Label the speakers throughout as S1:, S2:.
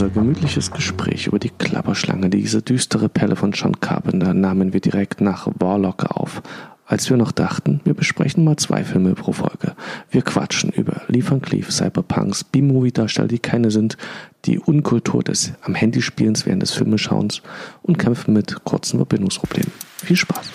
S1: unser gemütliches Gespräch über die Klapperschlange, diese düstere Pelle von John Carpenter, nahmen wir direkt nach Warlock auf. Als wir noch dachten, wir besprechen mal zwei Filme pro Folge. Wir quatschen über Lee Van Cleef, Cyberpunks, B-Movie-Darsteller, die keine sind, die Unkultur des am Handy Spielens während des Filmeschauens und kämpfen mit kurzen Verbindungsproblemen. Viel Spaß!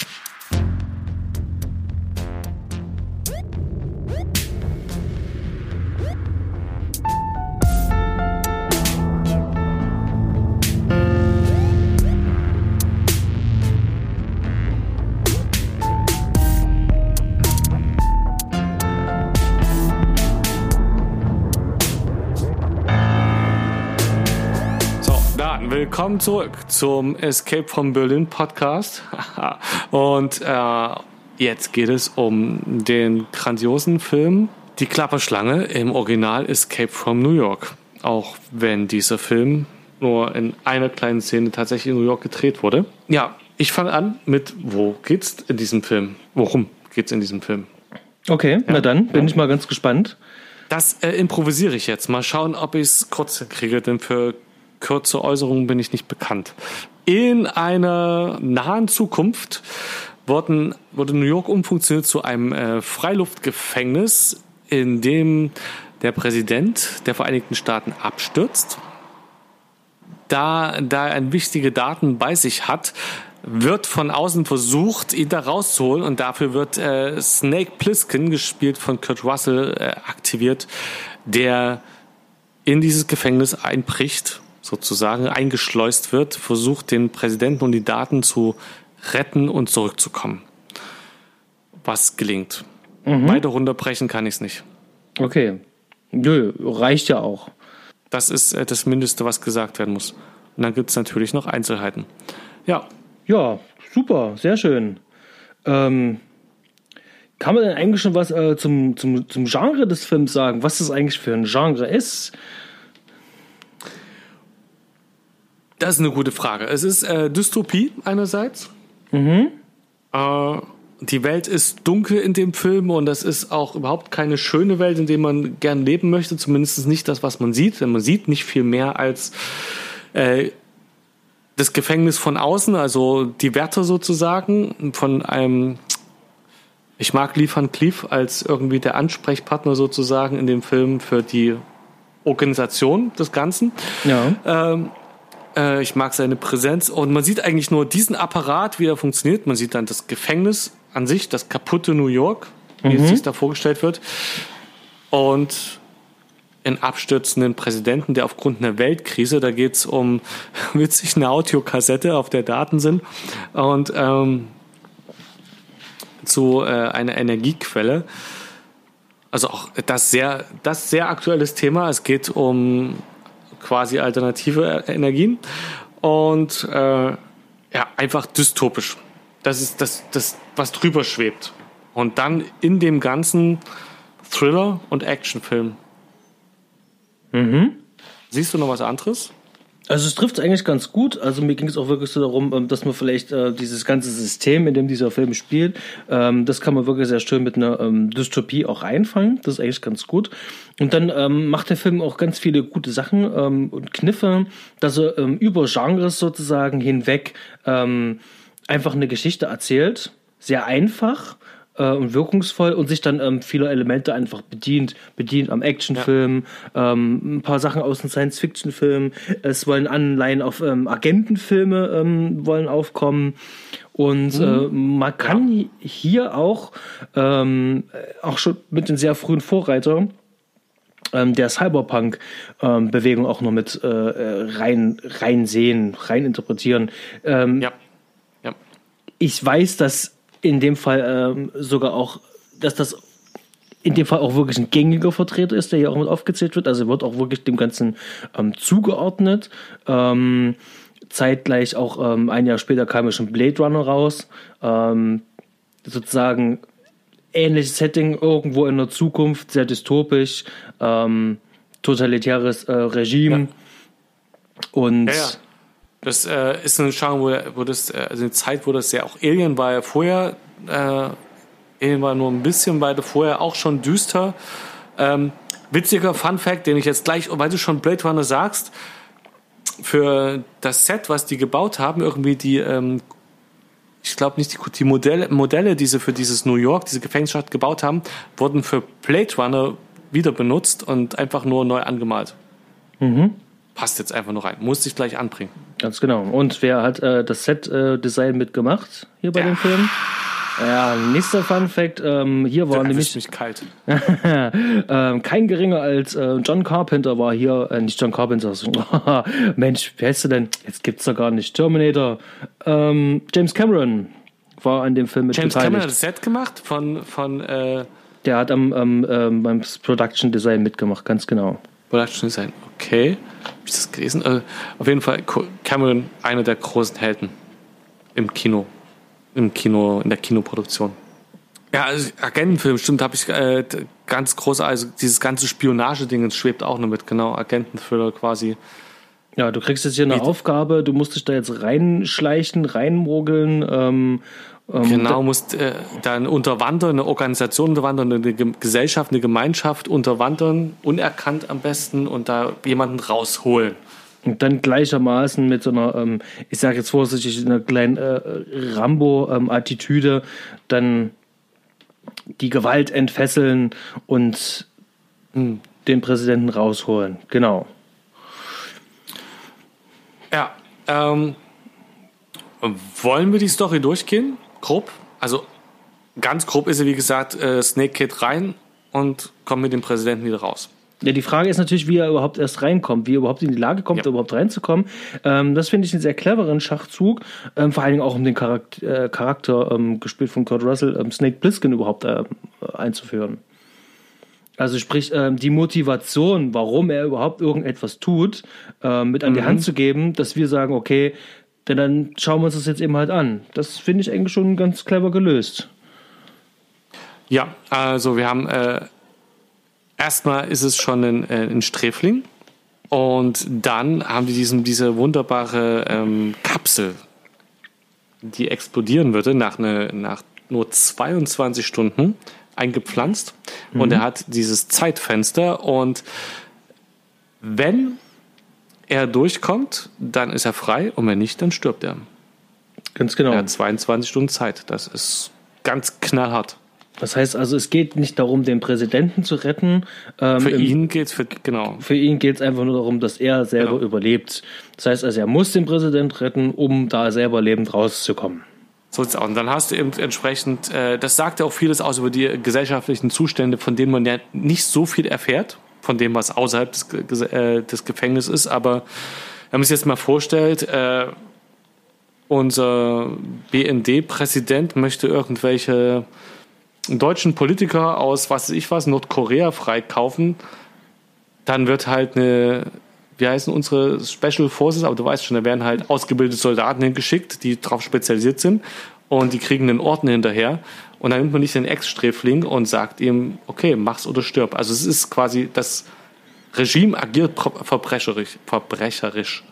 S1: Willkommen zurück zum Escape from Berlin Podcast. Und äh, jetzt geht es um den grandiosen Film Die Klapperschlange im Original Escape from New York. Auch wenn dieser Film nur in einer kleinen Szene tatsächlich in New York gedreht wurde. Ja, ich fange an mit, wo geht's in diesem Film? Worum geht's in diesem Film?
S2: Okay, ja. na dann bin ja. ich mal ganz gespannt.
S1: Das äh, improvisiere ich jetzt. Mal schauen, ob ich es kurz kriege, denn für kürze Äußerungen bin ich nicht bekannt. In einer nahen Zukunft wurden, wurde New York umfunktioniert zu einem äh, Freiluftgefängnis, in dem der Präsident der Vereinigten Staaten abstürzt. Da, da er wichtige Daten bei sich hat, wird von außen versucht, ihn da rauszuholen und dafür wird äh, Snake Plissken, gespielt von Kurt Russell, äh, aktiviert, der in dieses Gefängnis einbricht sozusagen eingeschleust wird, versucht den Präsidenten und die Daten zu retten und zurückzukommen. Was gelingt. Mhm. Beide runterbrechen kann ich es nicht.
S2: Okay. Nö, reicht ja auch.
S1: Das ist äh, das Mindeste, was gesagt werden muss. Und dann gibt es natürlich noch Einzelheiten. Ja.
S2: Ja, super, sehr schön. Ähm, kann man denn eigentlich schon was äh, zum, zum, zum Genre des Films sagen? Was das eigentlich für ein Genre ist?
S1: Das ist eine gute Frage. Es ist äh, Dystopie einerseits. Mhm. Äh, die Welt ist dunkel in dem Film und das ist auch überhaupt keine schöne Welt, in der man gern leben möchte. Zumindest nicht das, was man sieht. Denn man sieht nicht viel mehr als äh, das Gefängnis von außen, also die Wärter sozusagen von einem. Ich mag Lee Van Cleef als irgendwie der Ansprechpartner sozusagen in dem Film für die Organisation des Ganzen. Ja. Ähm, äh, ich mag seine Präsenz und man sieht eigentlich nur diesen Apparat, wie er funktioniert. Man sieht dann das Gefängnis an sich, das kaputte New York, wie mhm. es sich da vorgestellt wird. Und einen abstürzenden Präsidenten, der aufgrund einer Weltkrise, da geht es um witzig eine Audiokassette, auf der Daten sind und ähm, zu äh, einer Energiequelle. Also auch das sehr, das sehr aktuelles Thema. Es geht um quasi alternative Energien und äh, ja, einfach dystopisch. Das ist das, das, was drüber schwebt. Und dann in dem ganzen Thriller und Actionfilm. Mhm. Siehst du noch was anderes?
S2: Also es trifft eigentlich ganz gut. Also mir ging es auch wirklich so darum, ähm, dass man vielleicht äh, dieses ganze System, in dem dieser Film spielt, ähm, das kann man wirklich sehr schön mit einer ähm, Dystopie auch einfangen. Das ist eigentlich ganz gut. Und dann ähm, macht der Film auch ganz viele gute Sachen ähm, und Kniffe, dass er ähm, über Genres sozusagen hinweg ähm, einfach eine Geschichte erzählt. Sehr einfach äh, und wirkungsvoll und sich dann ähm, viele Elemente einfach bedient. Bedient am Actionfilm, ja. ähm, ein paar Sachen aus dem Science-Fiction-Film. Es wollen Anleihen auf ähm, Agentenfilme ähm, wollen aufkommen. Und mhm. äh, man kann ja. hier auch, ähm, auch schon mit den sehr frühen Vorreitern, ähm, der Cyberpunk-Bewegung auch noch mit äh, rein, rein sehen, rein interpretieren. Ja. ja. Ich weiß, dass in dem Fall ähm, sogar auch, dass das in dem Fall auch wirklich ein gängiger Vertreter ist, der hier auch mit aufgezählt wird. Also wird auch wirklich dem Ganzen ähm, zugeordnet. Ähm, zeitgleich auch ähm, ein Jahr später kam ja schon Blade Runner raus. Ähm, sozusagen ähnliches Setting irgendwo in der Zukunft, sehr dystopisch, ähm, totalitäres äh, Regime. Ja. Und
S1: ja, ja. Das äh, ist ein Genre, wo, wo das, äh, also eine Zeit, wo das ja auch Alien war ja vorher, äh, Alien war nur ein bisschen weiter vorher auch schon düster. Ähm, witziger Fun Fact, den ich jetzt gleich, weil du schon Blade Runner sagst, für das Set, was die gebaut haben, irgendwie die, ähm, ich glaube nicht, die, die Modelle, Modelle, die sie für dieses New York, diese Gefängnisstadt gebaut haben, wurden für Blade Runner wieder benutzt und einfach nur neu angemalt. Mhm. Passt jetzt einfach nur rein. Musste ich gleich anbringen.
S2: Ganz genau. Und wer hat äh, das Set-Design äh, mitgemacht hier bei ja. dem Film? Ja, nächster Fun Fact, ähm, hier war nämlich
S1: mich kalt.
S2: ähm, kein geringer als äh, John Carpenter war hier, äh, nicht John Carpenter, so, Mensch, wer heißt du denn? Jetzt gibt's doch gar nicht Terminator. Ähm, James Cameron war an dem Film mit
S1: James beteiligt. Cameron hat das Set gemacht von von äh
S2: Der hat am, am ähm, beim Production Design mitgemacht, ganz genau.
S1: Production Design, okay. Hab ich das gelesen? Äh, auf jeden Fall Cameron, einer der großen Helden im Kino im Kino, in der Kinoproduktion. Ja, also Agentenfilm, stimmt, habe ich äh, ganz groß, also dieses ganze Spionageding schwebt auch noch mit, genau, Agententhriller quasi.
S2: Ja, du kriegst jetzt hier eine Aufgabe, du musst dich da jetzt reinschleichen, reinmogeln. Ähm,
S1: genau, musst äh, dann unterwandern, eine Organisation unterwandern, eine Gesellschaft, eine Gemeinschaft unterwandern, unerkannt am besten und da jemanden rausholen.
S2: Und dann gleichermaßen mit so einer, ähm, ich sage jetzt vorsichtig, einer kleinen äh, Rambo-Attitüde dann die Gewalt entfesseln und hm, den Präsidenten rausholen. Genau.
S1: Ja, ähm, wollen wir die Story durchgehen? Grob? Also ganz grob ist sie, wie gesagt, äh, Snake geht rein und kommt mit dem Präsidenten wieder raus.
S2: Ja, die Frage ist natürlich, wie er überhaupt erst reinkommt, wie er überhaupt in die Lage kommt, ja. überhaupt reinzukommen. Ähm, das finde ich einen sehr cleveren Schachzug, ähm, vor allen Dingen auch um den Charakter, äh, Charakter ähm, gespielt von Kurt Russell, ähm, Snake Plissken überhaupt äh, einzuführen. Also sprich, ähm, die Motivation, warum er überhaupt irgendetwas tut, äh, mit an mhm. die Hand zu geben, dass wir sagen, okay, denn dann schauen wir uns das jetzt eben halt an. Das finde ich eigentlich schon ganz clever gelöst.
S1: Ja, also wir haben äh, erstmal ist es schon ein, äh, ein Sträfling. Und dann haben die diesen, diese wunderbare ähm, Kapsel, die explodieren würde nach, eine, nach nur 22 Stunden eingepflanzt. Mhm. Und er hat dieses Zeitfenster. Und wenn er durchkommt, dann ist er frei. Und wenn nicht, dann stirbt er.
S2: Ganz genau.
S1: Er hat 22 Stunden Zeit. Das ist ganz knallhart.
S2: Das heißt also, es geht nicht darum, den Präsidenten zu retten.
S1: Ähm, für ihn geht es genau.
S2: Für ihn geht es einfach nur darum, dass er selber genau. überlebt. Das heißt also, er muss den Präsidenten retten, um da selber lebend rauszukommen.
S1: So ist auch. Und dann hast du eben entsprechend, äh, das sagt ja auch vieles aus über die gesellschaftlichen Zustände, von denen man ja nicht so viel erfährt, von dem, was außerhalb des, äh, des Gefängnisses ist. Aber wenn man sich jetzt mal vorstellt, äh, unser BND-Präsident möchte irgendwelche deutschen Politiker aus, was weiß ich was, Nordkorea freikaufen, dann wird halt eine, wie heißen unsere Special Forces, aber du weißt schon, da werden halt ausgebildete Soldaten hingeschickt, die darauf spezialisiert sind und die kriegen einen Orden hinterher. Und dann nimmt man nicht den Ex-Sträfling und sagt ihm, okay, mach's oder stirb. Also es ist quasi, das Regime agiert verbrecherisch. verbrecherisch.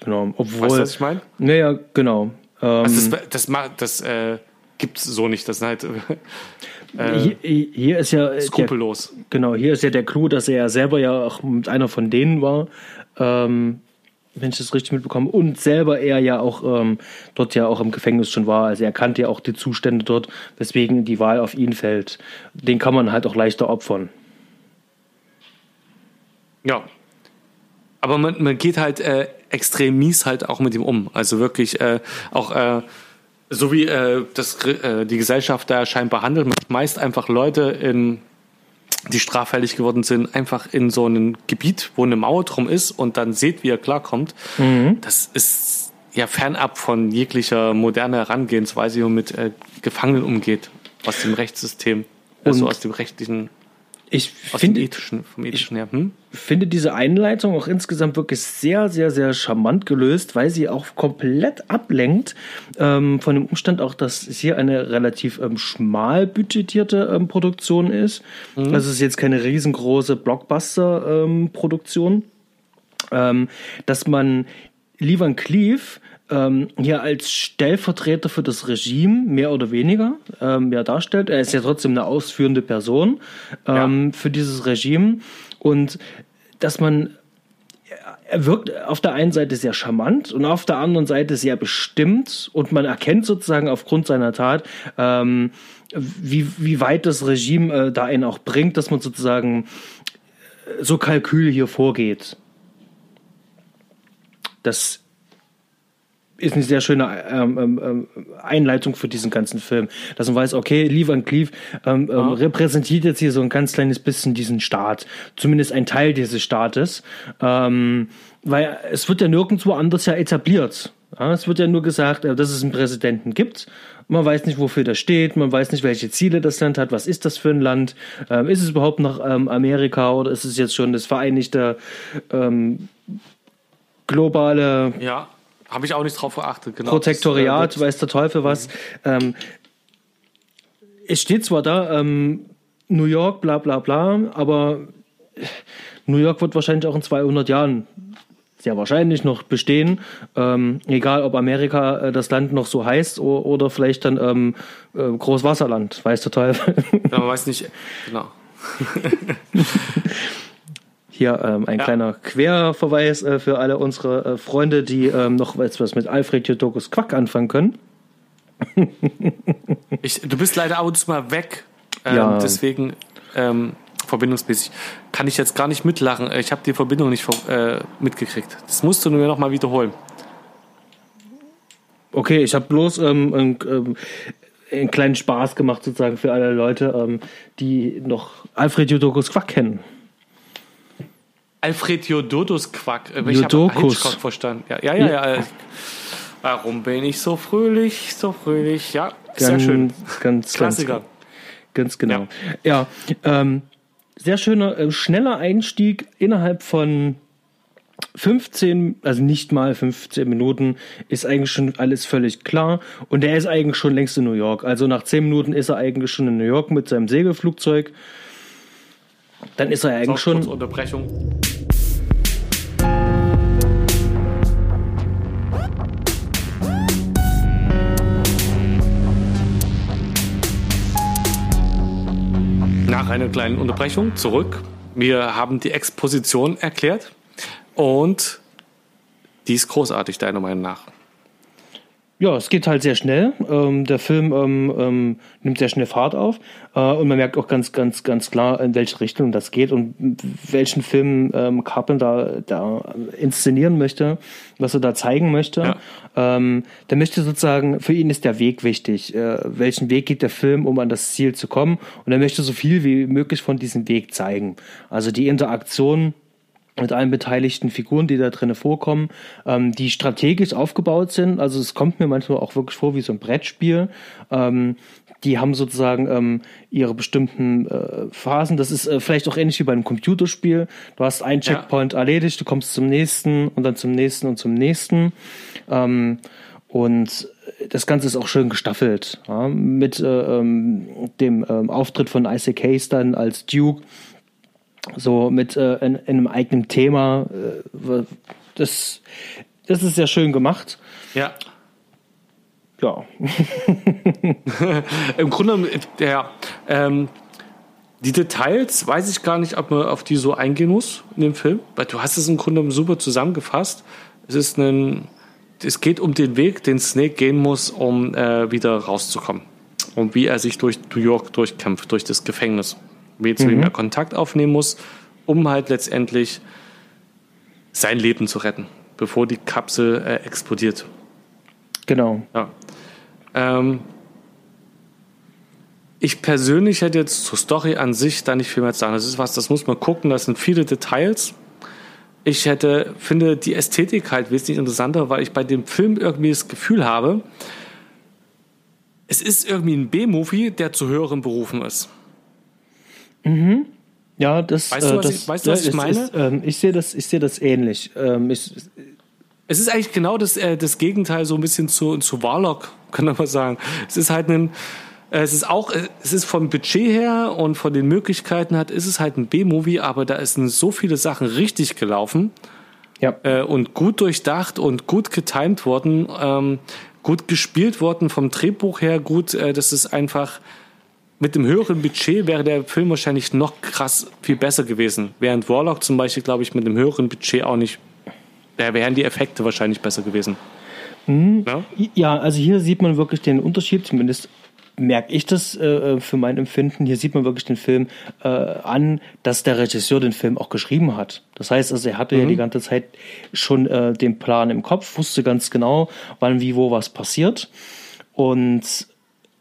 S2: Genau, obwohl. Weißt
S1: du, was ich meine?
S2: Naja, genau.
S1: Also das, das, das, das äh, gibt es so nicht. Das ist halt.
S2: Äh, hier, hier, ist ja.
S1: Skrupellos.
S2: Der, genau, hier ist ja der Clou, dass er ja selber ja auch mit einer von denen war. Ähm, wenn ich das richtig mitbekomme. Und selber er ja auch ähm, dort ja auch im Gefängnis schon war. Also er kannte ja auch die Zustände dort, weswegen die Wahl auf ihn fällt. Den kann man halt auch leichter opfern.
S1: Ja. Aber man, man geht halt äh, extrem mies halt auch mit ihm um. Also wirklich äh, auch äh, so wie äh, das, äh, die Gesellschaft da scheinbar handelt, meist einfach Leute in die straffällig geworden sind, einfach in so einem Gebiet, wo eine Mauer drum ist und dann seht, wie er klarkommt. Mhm. Das ist ja fernab von jeglicher moderner Herangehensweise, wie man mit äh, Gefangenen umgeht, aus dem Rechtssystem, also aus dem rechtlichen
S2: ich finde, ethischen, vom ethischen her. Hm? finde diese Einleitung auch insgesamt wirklich sehr, sehr, sehr charmant gelöst, weil sie auch komplett ablenkt ähm, von dem Umstand auch, dass es hier eine relativ ähm, schmal budgetierte ähm, Produktion ist. Mhm. Also es ist jetzt keine riesengroße Blockbuster-Produktion. Ähm, dass man Lee Van Cleef ähm, hier als Stellvertreter für das Regime mehr oder weniger ähm, ja, darstellt. Er ist ja trotzdem eine ausführende Person ähm, ja. für dieses Regime und dass man er wirkt auf der einen Seite sehr charmant und auf der anderen Seite sehr bestimmt und man erkennt sozusagen aufgrund seiner Tat, ähm, wie, wie weit das Regime äh, da einen auch bringt, dass man sozusagen äh, so Kalkül hier vorgeht. Das ist eine sehr schöne ähm, ähm, ähm, Einleitung für diesen ganzen Film. Dass man weiß, okay, Lee Van Cleef ähm, ähm, repräsentiert jetzt hier so ein ganz kleines bisschen diesen Staat. Zumindest ein Teil dieses Staates. Ähm, weil es wird ja nirgendwo anders ja etabliert. Ja, es wird ja nur gesagt, äh, dass es einen Präsidenten gibt. Man weiß nicht, wofür das steht. Man weiß nicht, welche Ziele das Land hat. Was ist das für ein Land? Ähm, ist es überhaupt noch ähm, Amerika oder ist es jetzt schon das vereinigte ähm, globale
S1: ja habe ich auch nicht drauf geachtet,
S2: genau. Protektoriat, das, äh, weiß der Teufel was. Mhm. Ähm, es steht zwar da, ähm, New York, bla bla bla, aber New York wird wahrscheinlich auch in 200 Jahren sehr wahrscheinlich noch bestehen. Ähm, egal, ob Amerika äh, das Land noch so heißt oder, oder vielleicht dann ähm, äh, Großwasserland, weiß der Teufel.
S1: Ja, man weiß nicht, genau.
S2: Hier ähm, ein ja. kleiner Querverweis äh, für alle unsere äh, Freunde, die ähm, noch etwas mit Alfred Jodokus Quack anfangen können.
S1: ich, du bist leider ab und zu mal weg. Ähm, ja. Deswegen ähm, verbindungsmäßig kann ich jetzt gar nicht mitlachen. Ich habe die Verbindung nicht äh, mitgekriegt. Das musst du mir noch mal wiederholen.
S2: Okay, ich habe bloß ähm, einen, ähm, einen kleinen Spaß gemacht sozusagen für alle Leute, die noch Alfred Jodokus Quack kennen.
S1: Alfred Jodokus Quack. Äh, ich habe Hitchcock verstanden. Ja, ja, ja. ja. ja. Warum bin ich so fröhlich, so fröhlich? Ja,
S2: ganz, sehr schön. Ganz, Klassiker. Ganz, ganz genau. Ja, ja ähm, sehr schöner, äh, schneller Einstieg innerhalb von 15, also nicht mal 15 Minuten, ist eigentlich schon alles völlig klar. Und er ist eigentlich schon längst in New York. Also nach 10 Minuten ist er eigentlich schon in New York mit seinem Segelflugzeug. Dann ist er eigentlich so, schon.
S1: Unterbrechung. Nach einer kleinen Unterbrechung zurück. Wir haben die Exposition erklärt und die ist großartig, deiner Meinung nach.
S2: Ja, es geht halt sehr schnell. Ähm, der Film ähm, ähm, nimmt sehr schnell Fahrt auf äh, und man merkt auch ganz, ganz, ganz klar, in welche Richtung das geht und welchen Film ähm, Carpenter da inszenieren möchte, was er da zeigen möchte. Ja. Ähm, der möchte sozusagen, für ihn ist der Weg wichtig. Äh, welchen Weg geht der Film, um an das Ziel zu kommen? Und er möchte so viel wie möglich von diesem Weg zeigen. Also die Interaktion mit allen beteiligten Figuren, die da drinnen vorkommen, ähm, die strategisch aufgebaut sind. Also es kommt mir manchmal auch wirklich vor wie so ein Brettspiel. Ähm, die haben sozusagen ähm, ihre bestimmten äh, Phasen. Das ist äh, vielleicht auch ähnlich wie bei einem Computerspiel. Du hast einen Checkpoint ja. erledigt, du kommst zum nächsten und dann zum nächsten und zum nächsten. Ähm, und das Ganze ist auch schön gestaffelt. Ja? Mit äh, ähm, dem ähm, Auftritt von Isaac Hayes dann als Duke so mit äh, in, in, einem eigenen Thema. Äh, das, das ist sehr schön gemacht.
S1: Ja.
S2: Ja.
S1: Im Grunde, ja, ähm, die Details weiß ich gar nicht, ob man auf die so eingehen muss in dem Film, weil du hast es im Grunde super zusammengefasst. Es ist ein, es geht um den Weg, den Snake gehen muss, um äh, wieder rauszukommen. Und wie er sich durch New York durchkämpft, durch das Gefängnis wie zu mhm. ihm er Kontakt aufnehmen muss, um halt letztendlich sein Leben zu retten, bevor die Kapsel äh, explodiert.
S2: Genau.
S1: Ja. Ähm, ich persönlich hätte jetzt zur Story an sich da nicht viel mehr zu sagen. Das ist was, das muss man gucken, das sind viele Details. Ich hätte, finde die Ästhetik halt wesentlich interessanter, weil ich bei dem Film irgendwie das Gefühl habe, es ist irgendwie ein B-Movie, der zu höheren Berufen ist.
S2: Mhm. Ja, das,
S1: weißt du, äh, was, das, ich, weißt du, was ich meine?
S2: Ist, ähm, ich sehe das, ich sehe das ähnlich. Ähm, ich,
S1: es ist eigentlich genau das, äh, das Gegenteil so ein bisschen zu, zu Warlock, kann man mal sagen. Es ist halt ein, äh, es ist auch, äh, es ist vom Budget her und von den Möglichkeiten hat, ist es halt ein B-Movie, aber da sind so viele Sachen richtig gelaufen. Ja. Äh, und gut durchdacht und gut getimt worden, ähm, gut gespielt worden vom Drehbuch her, gut, äh, das ist einfach, mit dem höheren Budget wäre der Film wahrscheinlich noch krass viel besser gewesen. Während Warlock zum Beispiel, glaube ich, mit dem höheren Budget auch nicht da wären die Effekte wahrscheinlich besser gewesen.
S2: Mhm. Ja? ja, also hier sieht man wirklich den Unterschied, zumindest merke ich das äh, für mein Empfinden. Hier sieht man wirklich den Film äh, an, dass der Regisseur den Film auch geschrieben hat. Das heißt also, er hatte mhm. ja die ganze Zeit schon äh, den Plan im Kopf, wusste ganz genau, wann, wie, wo was passiert. Und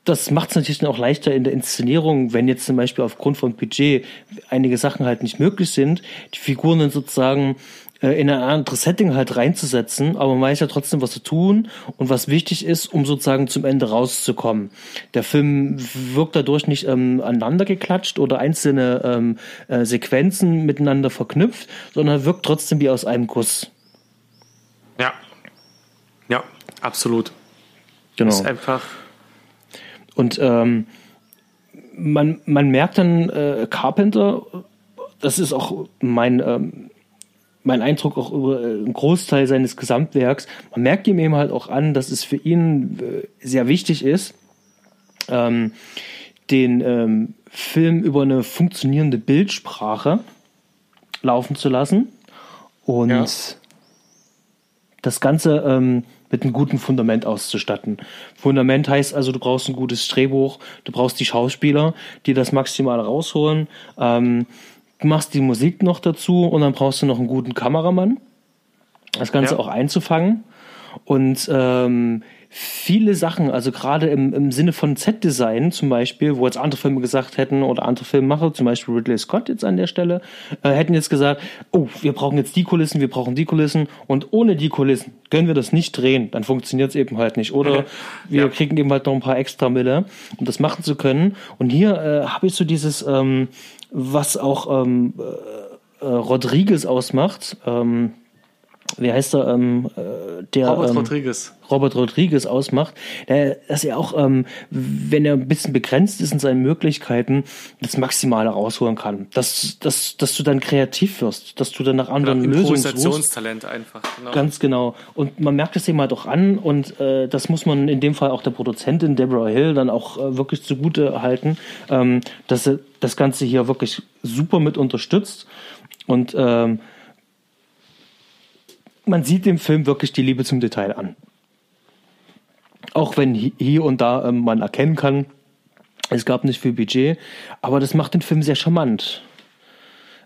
S2: das macht es natürlich dann auch leichter in der Inszenierung, wenn jetzt zum Beispiel aufgrund von Budget einige Sachen halt nicht möglich sind, die Figuren dann sozusagen äh, in ein anderes Setting halt reinzusetzen, aber man weiß ja trotzdem, was zu tun und was wichtig ist, um sozusagen zum Ende rauszukommen. Der Film wirkt dadurch nicht ähm, aneinander geklatscht oder einzelne ähm, äh, Sequenzen miteinander verknüpft, sondern wirkt trotzdem wie aus einem Guss.
S1: Ja. Ja, absolut. Genau. ist einfach.
S2: Und ähm, man, man merkt dann äh, Carpenter, das ist auch mein ähm, mein Eindruck auch über äh, einen Großteil seines Gesamtwerks. Man merkt ihm eben halt auch an, dass es für ihn äh, sehr wichtig ist, ähm, den ähm, Film über eine funktionierende Bildsprache laufen zu lassen und ja. Das Ganze ähm, mit einem guten Fundament auszustatten. Fundament heißt also, du brauchst ein gutes Drehbuch, du brauchst die Schauspieler, die das maximal rausholen. Ähm, du machst die Musik noch dazu und dann brauchst du noch einen guten Kameramann, das Ganze ja. auch einzufangen. Und ähm, viele Sachen, also gerade im, im Sinne von Set-Design zum Beispiel, wo jetzt andere Filme gesagt hätten oder andere Filmemacher, zum Beispiel Ridley Scott jetzt an der Stelle, äh, hätten jetzt gesagt, oh, wir brauchen jetzt die Kulissen, wir brauchen die Kulissen und ohne die Kulissen können wir das nicht drehen, dann funktioniert es eben halt nicht. Oder wir ja. kriegen eben halt noch ein paar extra Mille, um das machen zu können. Und hier äh, habe ich so dieses... Ähm, was auch ähm, äh, äh, Rodriguez ausmacht. Ähm, wie heißt er, ähm, äh, der
S1: Robert
S2: ähm,
S1: Rodriguez.
S2: Robert Rodriguez ausmacht, der, dass er auch, ähm, wenn er ein bisschen begrenzt ist in seinen Möglichkeiten, das Maximale rausholen kann. Dass, dass, dass du dann kreativ wirst, dass du dann nach anderen genau, Lösungen
S1: Improvisationstalent einfach.
S2: Genau. Ganz genau. Und man merkt es eben halt auch an und äh, das muss man in dem Fall auch der Produzentin Deborah Hill dann auch äh, wirklich zugute halten, ähm, dass er das Ganze hier wirklich super mit unterstützt und ähm, man sieht dem Film wirklich die Liebe zum Detail an. Auch wenn hier und da ähm, man erkennen kann, es gab nicht viel Budget, aber das macht den Film sehr charmant.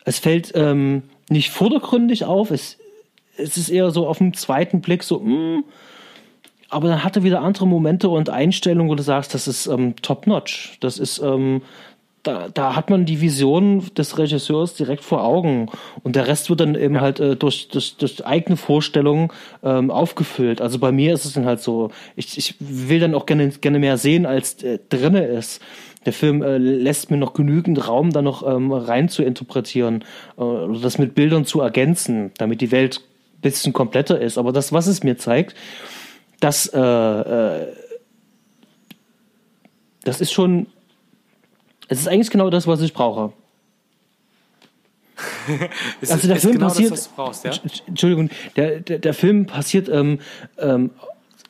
S2: Es fällt ähm, nicht vordergründig auf, es, es ist eher so auf den zweiten Blick so, mh, hm, aber dann hat er wieder andere Momente und Einstellungen, wo du sagst, das ist ähm, top-notch. Das ist ähm, da, da hat man die Vision des Regisseurs direkt vor Augen und der Rest wird dann eben ja. halt äh, durch, durch, durch eigene Vorstellungen ähm, aufgefüllt. Also bei mir ist es dann halt so, ich, ich will dann auch gerne, gerne mehr sehen, als äh, drinne ist. Der Film äh, lässt mir noch genügend Raum, da noch ähm, rein zu interpretieren äh, oder das mit Bildern zu ergänzen, damit die Welt ein bisschen kompletter ist. Aber das, was es mir zeigt, das, äh, äh, das ist schon es ist eigentlich genau das, was ich brauche. also der Film genau passiert. Das, brauchst, ja? Entschuldigung, der, der, der, Film passiert ähm, ähm,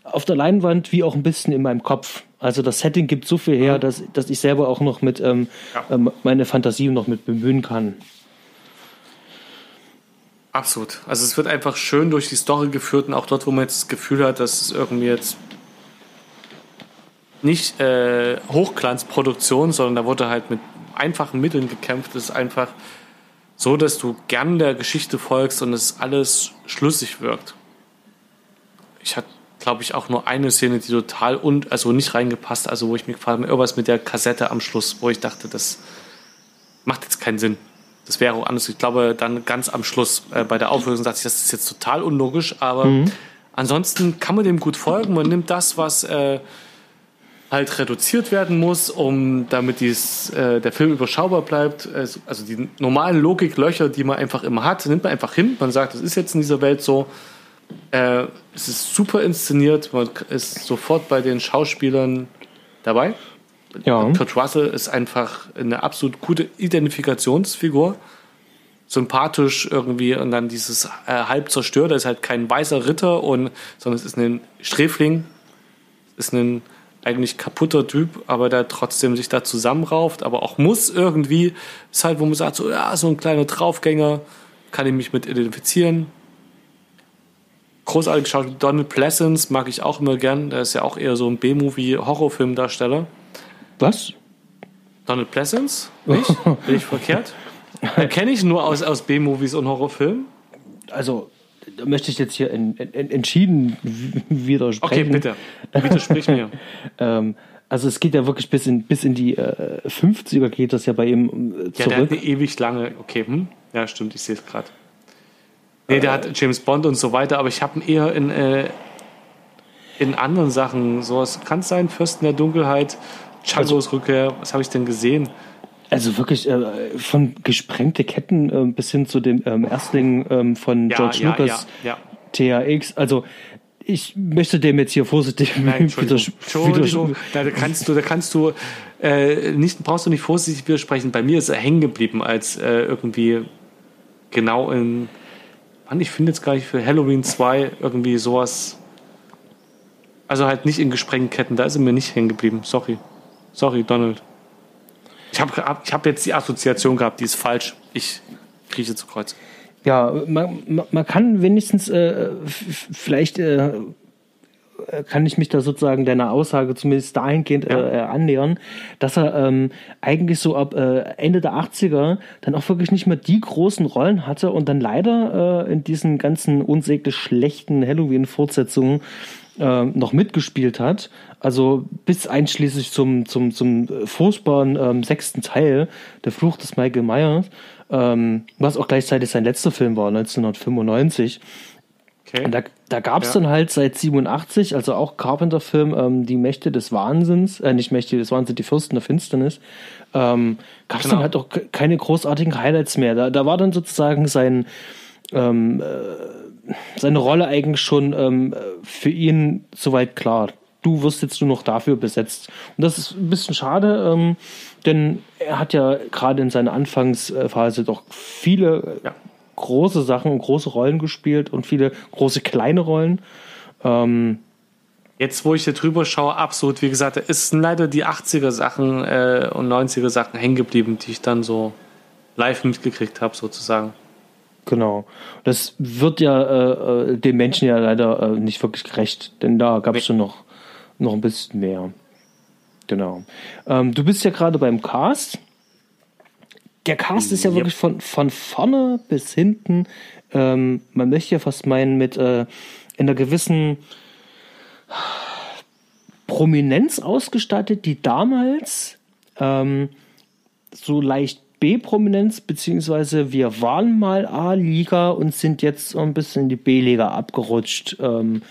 S2: auf der Leinwand wie auch ein bisschen in meinem Kopf. Also das Setting gibt so viel her, mhm. dass, dass ich selber auch noch mit ähm, ja. Ähm, meine Fantasie noch mit bemühen kann.
S1: Absolut. Also es wird einfach schön durch die Story geführt und auch dort, wo man jetzt das Gefühl hat, dass es irgendwie jetzt nicht äh, Hochglanzproduktion, sondern da wurde halt mit einfachen Mitteln gekämpft. Es ist einfach so, dass du gern der Geschichte folgst und es alles schlüssig wirkt. Ich hatte, glaube ich, auch nur eine Szene, die total und also nicht reingepasst, also wo ich mir gefragt habe, irgendwas mit der Kassette am Schluss, wo ich dachte, das macht jetzt keinen Sinn. Das wäre auch anders. Ich glaube, dann ganz am Schluss äh, bei der Auflösung dachte ich, das ist jetzt total unlogisch, aber mhm. ansonsten kann man dem gut folgen. Man nimmt das, was äh, halt reduziert werden muss, um damit dies, äh, der Film überschaubar bleibt. Also, also die normalen Logiklöcher, die man einfach immer hat, nimmt man einfach hin. Man sagt, es ist jetzt in dieser Welt so. Äh, es ist super inszeniert, man ist sofort bei den Schauspielern dabei. Ja. Kurt Russell ist einfach eine absolut gute Identifikationsfigur. Sympathisch irgendwie und dann dieses äh, halb zerstört. Er ist halt kein weißer Ritter, und, sondern es ist ein Sträfling. Ist ein eigentlich kaputter Typ, aber der trotzdem sich da zusammenrauft, aber auch muss irgendwie. Ist halt, wo man sagt, so, ja, so ein kleiner Draufgänger, kann ich mich mit identifizieren. großartige Schauspieler. Donald Pleasence mag ich auch immer gern. Der ist ja auch eher so ein B-Movie-Horrorfilmdarsteller.
S2: Was?
S1: Donald Pleasence? Nicht? Bin ich verkehrt? Kenne ich nur aus, aus B-Movies und Horrorfilmen.
S2: Also, da möchte ich jetzt hier in, in, entschieden widersprechen.
S1: Okay, bitte. Widersprich mir.
S2: ähm, also es geht ja wirklich bis in, bis in die äh, 50er geht das ja bei ihm
S1: äh, zurück. Ja, der hat eine ewig lange, okay, hm? ja stimmt, ich sehe es gerade. Nee, der äh, hat James Bond und so weiter, aber ich habe ihn eher in, äh, in anderen Sachen, sowas kann es sein, Fürsten der Dunkelheit, Chagos also, Rückkehr, was habe ich denn gesehen?
S2: Also wirklich äh, von gesprengte Ketten äh, bis hin zu dem ähm, Erstling ähm, von ja, George ja, Lucas, ja, THX. Also ich möchte dem jetzt hier vorsichtig
S1: Nein, Entschuldigung. Entschuldigung. Da kannst du, da kannst du äh, nicht, brauchst du nicht vorsichtig widersprechen. Bei mir ist er hängen geblieben als äh, irgendwie genau in. Mann, ich finde jetzt gar nicht für Halloween 2 irgendwie sowas. Also halt nicht in gesprengten Ketten, da ist er mir nicht hängen geblieben. Sorry. Sorry, Donald. Ich habe ich hab jetzt die Assoziation gehabt, die ist falsch. Ich krieche zu Kreuz.
S2: Ja, man, man kann wenigstens äh, vielleicht äh, kann ich mich da sozusagen deiner Aussage zumindest dahingehend ja. äh, annähern, dass er ähm, eigentlich so ab äh, Ende der 80er dann auch wirklich nicht mehr die großen Rollen hatte und dann leider äh, in diesen ganzen unsäglich schlechten Halloween-Fortsetzungen äh, noch mitgespielt hat. Also bis einschließlich zum, zum, zum furchtbaren ähm, sechsten Teil, Der Fluch des Michael Myers, ähm, was auch gleichzeitig sein letzter Film war, 1995. Okay. Und da, da gab es ja. dann halt seit 87, also auch Carpenter-Film, ähm, die Mächte des Wahnsinns, äh, nicht Mächte des Wahnsinns, die Fürsten der Finsternis, ähm, gab es genau. dann halt auch keine großartigen Highlights mehr. Da, da war dann sozusagen sein, ähm, äh, seine Rolle eigentlich schon ähm, für ihn soweit klar. Du wirst jetzt nur noch dafür besetzt. Und das ist ein bisschen schade, ähm, denn er hat ja gerade in seiner Anfangsphase doch viele ja. große Sachen und große Rollen gespielt und viele große kleine Rollen. Ähm,
S1: Jetzt, wo ich hier drüber schaue, absolut, wie gesagt, es sind leider die 80er Sachen äh, und 90er Sachen hängen geblieben, die ich dann so live mitgekriegt habe, sozusagen.
S2: Genau. Das wird ja äh, äh dem Menschen ja leider äh, nicht wirklich gerecht, denn da gab es schon noch, noch ein bisschen mehr. Genau. Ähm, du bist ja gerade beim Cast. Der Cast ist ja yep. wirklich von, von vorne bis hinten. Ähm, man möchte ja fast meinen, mit äh, einer gewissen Prominenz ausgestattet, die damals ähm, so leicht B-Prominenz, beziehungsweise wir waren mal A-Liga und sind jetzt so ein bisschen in die B-Liga abgerutscht. Ähm,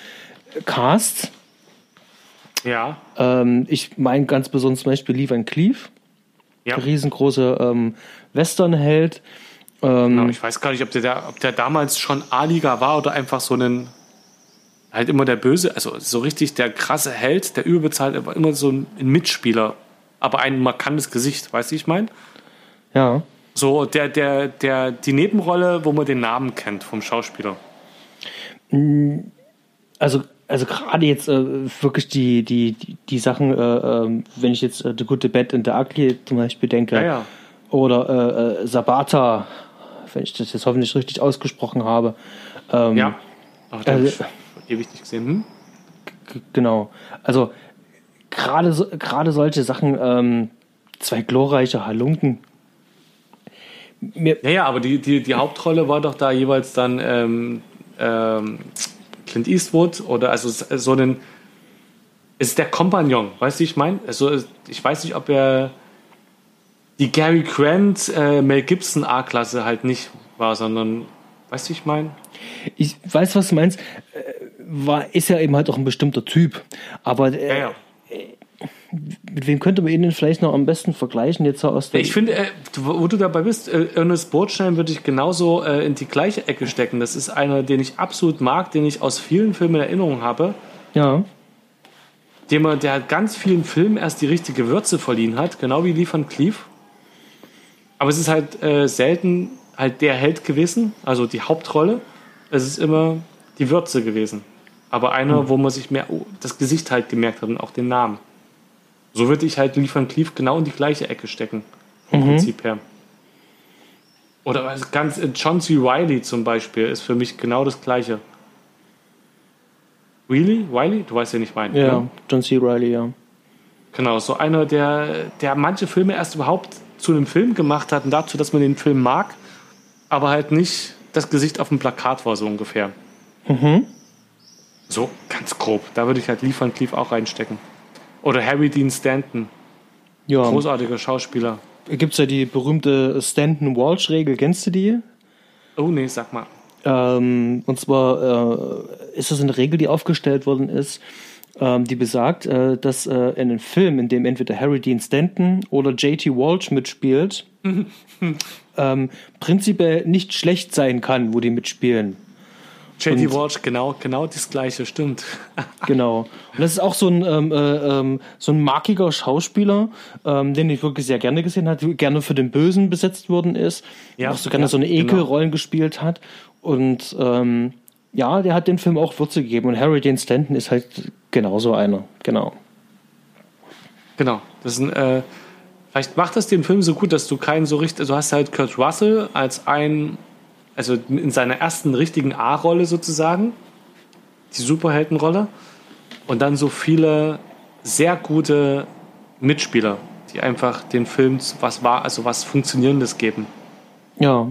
S2: Cast
S1: ja.
S2: Ähm, ich meine ganz besonders zum Beispiel Lee Van Cleef. Ja. Riesengroße ähm, Western-Held.
S1: Ähm, genau, ich weiß gar nicht, ob der, der, ob der damals schon A-Liga war oder einfach so ein halt immer der Böse, also so richtig der krasse Held, der überbezahlt, aber immer so ein Mitspieler, aber ein markantes Gesicht, weißt du, ich meine?
S2: Ja.
S1: So der, der, der, die Nebenrolle, wo man den Namen kennt vom Schauspieler.
S2: Also also gerade jetzt äh, wirklich die, die, die, die Sachen, äh, äh, wenn ich jetzt äh, The Good, The Bad and The Ugly zum Beispiel denke,
S1: ja, ja.
S2: oder äh, äh, Sabata, wenn ich das jetzt hoffentlich richtig ausgesprochen habe.
S1: Ähm, ja, Ach, also, ewig nicht gesehen. Hm?
S2: Genau, also gerade so, gerade solche Sachen, ähm, zwei glorreiche Halunken.
S1: Mir ja, ja, aber die, die, die Hauptrolle war doch da jeweils dann ähm, ähm, Clint Eastwood oder also so einen ist der Kompagnon, weißt du, ich meine? Also ich weiß nicht, ob er die Gary Grant, äh, Mel Gibson A-Klasse halt nicht war, sondern weißt du, ich meine?
S2: Ich weiß, was du meinst. Äh, war, ist ja eben halt auch ein bestimmter Typ. Aber äh, ja, ja mit wem könnte man ihn denn vielleicht noch am besten vergleichen jetzt aus
S1: der Ich finde, äh, wo du dabei bist, äh, Ernest Bornstein würde ich genauso äh, in die gleiche Ecke stecken. Das ist einer, den ich absolut mag, den ich aus vielen Filmen in Erinnerung habe.
S2: Ja.
S1: Dem er, der hat ganz vielen Filmen erst die richtige Würze verliehen hat, genau wie Lee van Cleef. Aber es ist halt äh, selten halt der Held gewesen, also die Hauptrolle. Es ist immer die Würze gewesen. Aber einer, hm. wo man sich mehr oh, das Gesicht halt gemerkt hat und auch den Namen. So würde ich halt Van Cleef genau in die gleiche Ecke stecken. Vom mhm. Prinzip her. Oder ganz John C. Riley zum Beispiel ist für mich genau das gleiche. Reilly? Wiley? Du weißt ja nicht meinen.
S2: Ja, ne? John C. Reilly, ja.
S1: Genau, so einer, der, der manche Filme erst überhaupt zu einem Film gemacht hat und dazu, dass man den Film mag, aber halt nicht das Gesicht auf dem Plakat war, so ungefähr. Mhm. So, ganz grob. Da würde ich halt Van Cleef auch reinstecken. Oder Harry Dean Stanton. Ja. Großartiger Schauspieler.
S2: Gibt es ja die berühmte Stanton-Walsh-Regel. Kennst du die?
S1: Oh, nee, sag mal.
S2: Ähm, und zwar äh, ist das eine Regel, die aufgestellt worden ist, ähm, die besagt, äh, dass äh, in einem Film, in dem entweder Harry Dean Stanton oder J.T. Walsh mitspielt, ähm, prinzipiell nicht schlecht sein kann, wo die mitspielen.
S1: JD Walsh, genau, genau das gleiche, stimmt.
S2: genau. Und das ist auch so ein, ähm, äh, ähm, so ein markiger Schauspieler, ähm, den ich wirklich sehr gerne gesehen habe, gerne für den Bösen besetzt worden ist, ja, auch so gerne ja, so eine genau. Ekelrollen genau. gespielt hat. Und ähm, ja, der hat den Film auch Würze gegeben. Und Harry Dean Stanton ist halt genauso einer. Genau.
S1: Genau. Das ist ein, äh, vielleicht macht das den Film so gut, dass du keinen so richtig. Also du hast halt Kurt Russell als ein, also in seiner ersten richtigen A-Rolle sozusagen, die Superheldenrolle. Und dann so viele sehr gute Mitspieler, die einfach den Film was war, also was Funktionierendes geben.
S2: Ja.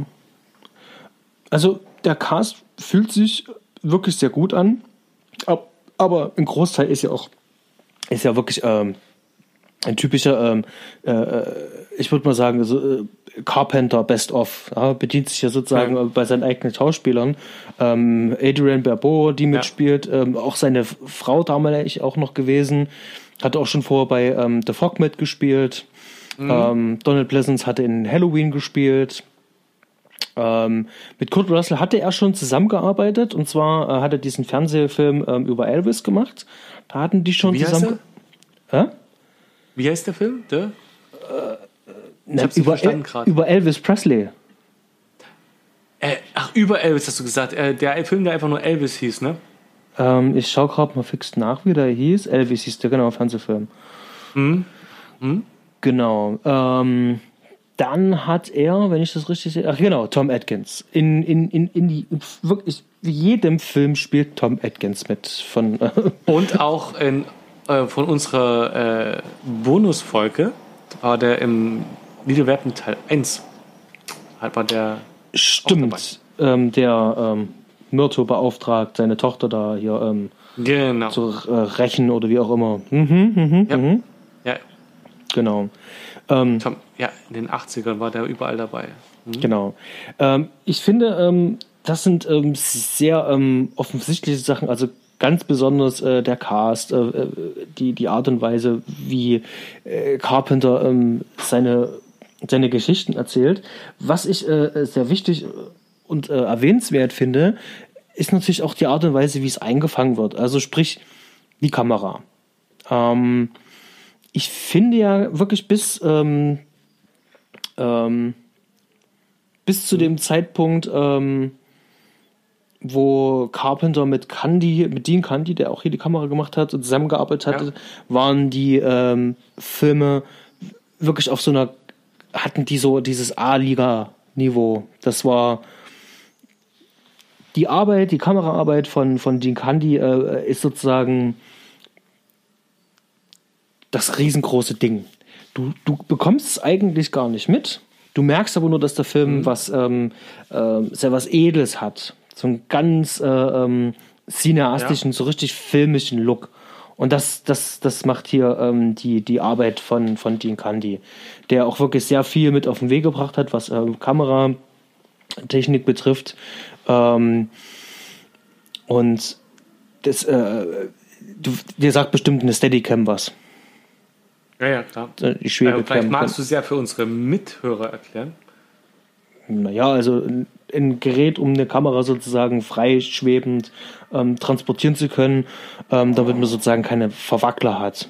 S2: Also der Cast fühlt sich wirklich sehr gut an, aber ein Großteil ist ja auch ist ja wirklich ähm, ein typischer, ähm, äh, äh ich würde mal sagen, so, äh, Carpenter Best of. Ja, bedient sich ja sozusagen ja. bei seinen eigenen Schauspielern. Ähm, Adrian Barbeau, die mitspielt, ja. ähm, auch seine Frau damals auch noch gewesen, hat auch schon vorher bei ähm, The Fog mitgespielt. Mhm. Ähm, Donald Pleasance hatte in Halloween gespielt. Ähm, mit Kurt Russell hatte er schon zusammengearbeitet und zwar äh, hat er diesen Fernsehfilm ähm, über Elvis gemacht. Da hatten die schon
S1: Wie
S2: zusammen.
S1: Heißt Wie heißt der Film? Der? Äh,
S2: na, über, El über Elvis Presley.
S1: Äh, ach, über Elvis hast du gesagt. Äh, der Film, der einfach nur Elvis hieß, ne?
S2: Ähm, ich schaue gerade mal fix nach, wie der hieß. Elvis hieß der, genau, Fernsehfilm. Mhm. Mhm. Genau. Ähm, dann hat er, wenn ich das richtig sehe, ach genau, Tom Atkins. In, in, in, in die, wirklich jedem Film spielt Tom Atkins mit. Von,
S1: Und auch in, äh, von unserer äh, Bonusfolge war der im Weapon Teil 1. Halt war der.
S2: Stimmt. Ähm, der ähm, Myrto beauftragt, seine Tochter da hier ähm,
S1: genau.
S2: zu äh, rächen oder wie auch immer. Mhm, mhm,
S1: ja.
S2: Mhm.
S1: ja.
S2: Genau.
S1: Ähm, Tom, ja, in den 80ern war der überall dabei.
S2: Mhm. Genau. Ähm, ich finde, ähm, das sind ähm, sehr offensichtliche Sachen, also ganz besonders äh, der Cast, äh, äh, die, die Art und Weise, wie äh, Carpenter ähm, seine, seine Geschichten erzählt. Was ich äh, sehr wichtig und äh, erwähnenswert finde, ist natürlich auch die Art und Weise, wie es eingefangen wird. Also sprich, die Kamera. Ähm, ich finde ja wirklich bis, ähm, ähm, bis zu dem Zeitpunkt, ähm, wo Carpenter mit Candy, mit Dean Candy, der auch hier die Kamera gemacht hat und zusammengearbeitet hatte, ja. waren die ähm, Filme wirklich auf so einer, hatten die so dieses A-Liga-Niveau. Das war die Arbeit, die Kameraarbeit von, von Dean Candy äh, ist sozusagen das riesengroße Ding. Du, du bekommst es eigentlich gar nicht mit. Du merkst aber nur, dass der Film mhm. was ähm, äh, sehr was Edles hat. So einen ganz äh, ähm, cineastischen, ja. so richtig filmischen Look. Und das, das, das macht hier ähm, die, die Arbeit von, von Dean Candy, der auch wirklich sehr viel mit auf den Weg gebracht hat, was ähm, Kameratechnik betrifft. Ähm, und das, äh, du, dir sagt bestimmt eine Steadicam was.
S1: Ja, ja, klar.
S2: Die äh.
S1: Vielleicht magst du es ja für unsere Mithörer erklären.
S2: Naja, also ein Gerät, um eine Kamera sozusagen freischwebend ähm, transportieren zu können, ähm, damit man sozusagen keine Verwackler hat.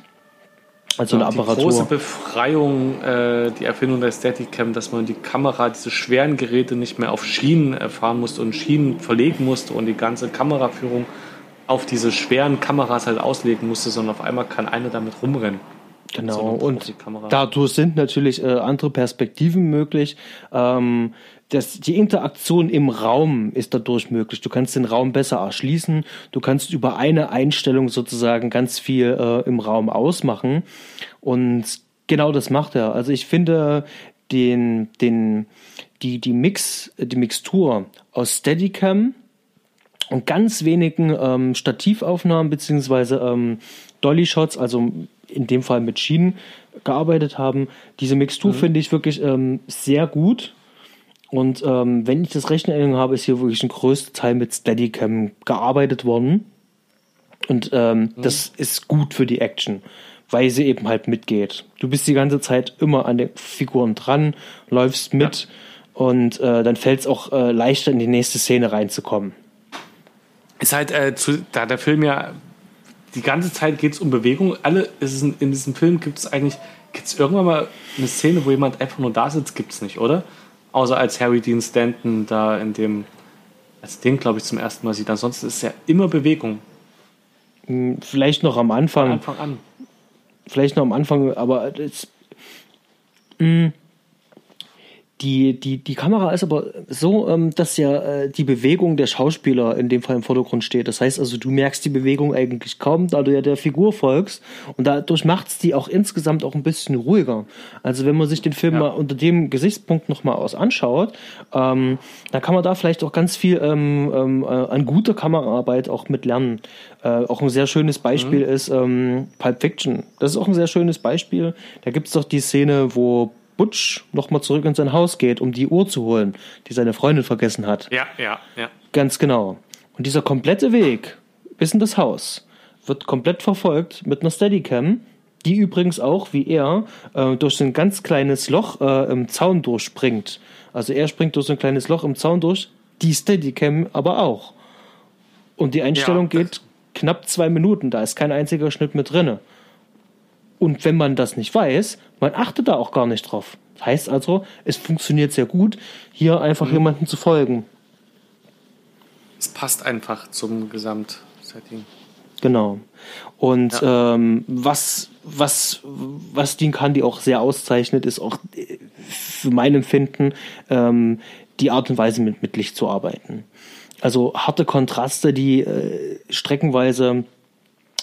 S2: Also eine Apparatur. Die
S1: große Befreiung, äh, die Erfindung der Steadicam, dass man die Kamera, diese schweren Geräte nicht mehr auf Schienen fahren musste und Schienen verlegen musste und die ganze Kameraführung auf diese schweren Kameras halt auslegen musste, sondern auf einmal kann einer damit rumrennen.
S2: Genau, und dadurch sind natürlich äh, andere Perspektiven möglich. Ähm, das, die Interaktion im Raum ist dadurch möglich. Du kannst den Raum besser erschließen. Du kannst über eine Einstellung sozusagen ganz viel äh, im Raum ausmachen. Und genau das macht er. Also ich finde den, den, die, die Mix, die Mixtur aus Steadicam und ganz wenigen ähm, Stativaufnahmen beziehungsweise ähm, Dolly Shots, also in dem Fall mit Schienen gearbeitet haben. Diese Mixtur mhm. finde ich wirklich ähm, sehr gut. Und ähm, wenn ich das recht in Erinnerung habe, ist hier wirklich ein größter Teil mit Steadicam gearbeitet worden. Und ähm, mhm. das ist gut für die Action, weil sie eben halt mitgeht. Du bist die ganze Zeit immer an den Figuren dran, läufst mit ja. und äh, dann fällt es auch äh, leichter in die nächste Szene reinzukommen.
S1: Ist halt, äh, zu, da der Film ja die ganze Zeit geht es um Bewegung. Alle, in, in diesem Film gibt es eigentlich, gibt es irgendwann mal eine Szene, wo jemand einfach nur da sitzt, gibt es nicht, oder? Außer als Harry Dean Stanton da in dem, als den, glaube ich, zum ersten Mal sieht. Ansonsten ist es ja immer Bewegung.
S2: Hm, vielleicht noch am Anfang. Von Anfang an. Vielleicht noch am Anfang, aber das, mh, hm, die, die, die Kamera ist aber so, ähm, dass ja äh, die Bewegung der Schauspieler in dem Fall im Vordergrund steht. Das heißt also, du merkst die Bewegung eigentlich kaum, da du ja der Figur folgst. Und dadurch macht es die auch insgesamt auch ein bisschen ruhiger. Also wenn man sich den Film ja. mal unter dem Gesichtspunkt nochmal aus anschaut, ähm, dann kann man da vielleicht auch ganz viel ähm, ähm, äh, an guter Kameraarbeit auch mit lernen. Äh, auch ein sehr schönes Beispiel mhm. ist ähm, Pulp Fiction. Das ist auch ein sehr schönes Beispiel. Da gibt es doch die Szene, wo Butch nochmal zurück in sein Haus geht, um die Uhr zu holen, die seine Freundin vergessen hat.
S1: Ja, ja, ja.
S2: Ganz genau. Und dieser komplette Weg bis in das Haus wird komplett verfolgt mit einer Steadicam, die übrigens auch, wie er, äh, durch so ein ganz kleines Loch äh, im Zaun durchspringt. Also er springt durch so ein kleines Loch im Zaun durch, die Steadicam aber auch. Und die Einstellung ja, geht knapp zwei Minuten, da ist kein einziger Schnitt mit drinne. Und wenn man das nicht weiß, man achtet da auch gar nicht drauf. Das heißt also, es funktioniert sehr gut, hier einfach mhm. jemanden zu folgen.
S1: Es passt einfach zum Gesamtsetting.
S2: Genau. Und ja. ähm, was, was, was Dean Candy auch sehr auszeichnet, ist auch für mein Empfinden ähm, die Art und Weise, mit, mit Licht zu arbeiten. Also harte Kontraste, die äh, streckenweise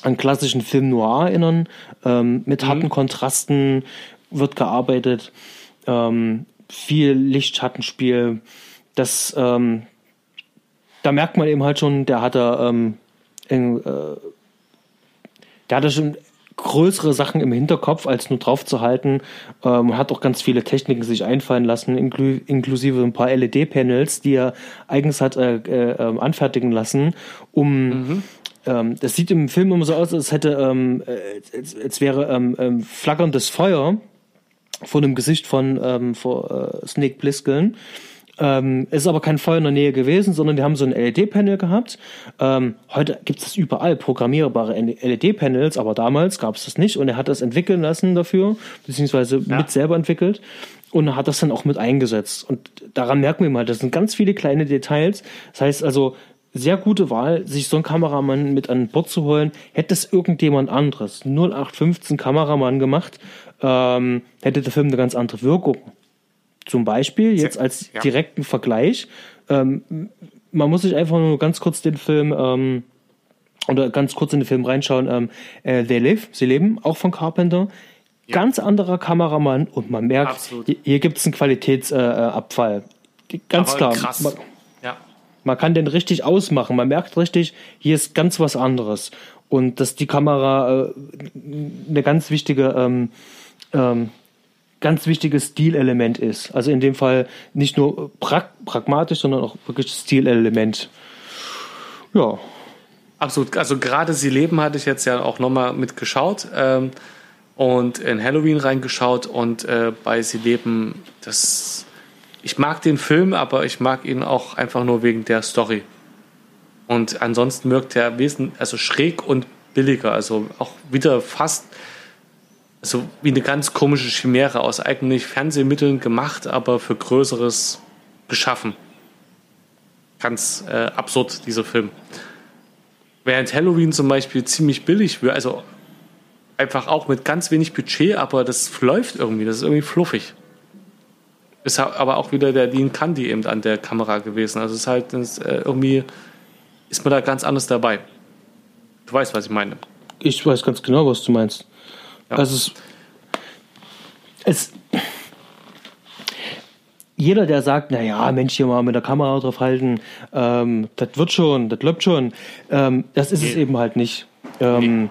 S2: an klassischen Film Noir erinnern. Ähm, mit mhm. harten Kontrasten wird gearbeitet. Ähm, viel Lichtschattenspiel. Das, ähm, da merkt man eben halt schon, der hatte, ähm, in, äh, der hatte schon größere Sachen im Hinterkopf, als nur drauf zu halten. Ähm, hat auch ganz viele Techniken sich einfallen lassen, inklu inklusive ein paar LED-Panels, die er eigens hat äh, äh, ähm, anfertigen lassen, um mhm ähm, das sieht im Film immer so aus, als hätte, ähm, äh, als, als wäre ähm, ähm, flackerndes Feuer vor dem Gesicht von ähm, vor, äh, Snake Plissken. Ähm, ist aber kein Feuer in der Nähe gewesen, sondern die haben so ein LED-Panel gehabt. Ähm, heute gibt es das überall, programmierbare LED-Panels, aber damals gab es das nicht und er hat das entwickeln lassen dafür, beziehungsweise ja. mit selber entwickelt und hat das dann auch mit eingesetzt. Und daran merken wir mal, das sind ganz viele kleine Details. Das heißt also, sehr gute Wahl, sich so einen Kameramann mit an Bord zu holen. Hätte es irgendjemand anderes, 0815 Kameramann gemacht, ähm, hätte der Film eine ganz andere Wirkung. Zum Beispiel, jetzt als ja. direkten Vergleich, ähm, man muss sich einfach nur ganz kurz den Film ähm, oder ganz kurz in den Film reinschauen. Ähm, äh, They Live, Sie leben, auch von Carpenter. Ja. Ganz anderer Kameramann und man merkt, Absolut. hier, hier gibt es einen Qualitätsabfall. Äh, ganz Aber klar. Krass. Man, man kann den richtig ausmachen. Man merkt richtig, hier ist ganz was anderes. Und dass die Kamera äh, eine ganz wichtige, ähm, ähm, ganz wichtiges Stilelement ist. Also in dem Fall nicht nur prag pragmatisch, sondern auch wirklich Stilelement. Ja.
S1: Absolut. Also gerade Sie leben hatte ich jetzt ja auch nochmal mitgeschaut ähm, und in Halloween reingeschaut und äh, bei Sie leben, das ich mag den Film, aber ich mag ihn auch einfach nur wegen der Story. Und ansonsten wirkt er wesentlich, also schräg und billiger, also auch wieder fast also wie eine ganz komische Chimäre aus eigentlich Fernsehmitteln gemacht, aber für Größeres geschaffen. Ganz äh, absurd, dieser Film. Während Halloween zum Beispiel ziemlich billig wird, also einfach auch mit ganz wenig Budget, aber das läuft irgendwie, das ist irgendwie fluffig. Ist aber auch wieder der Dean Candy eben an der Kamera gewesen. Also es ist halt das, äh, irgendwie ist man da ganz anders dabei. Du weißt, was ich meine.
S2: Ich weiß ganz genau, was du meinst. Ja. Also es, es jeder, der sagt, na ja, Mensch, hier mal mit der Kamera drauf halten, ähm, das wird schon, das läuft schon, ähm, das ist nee. es eben halt nicht. Ähm,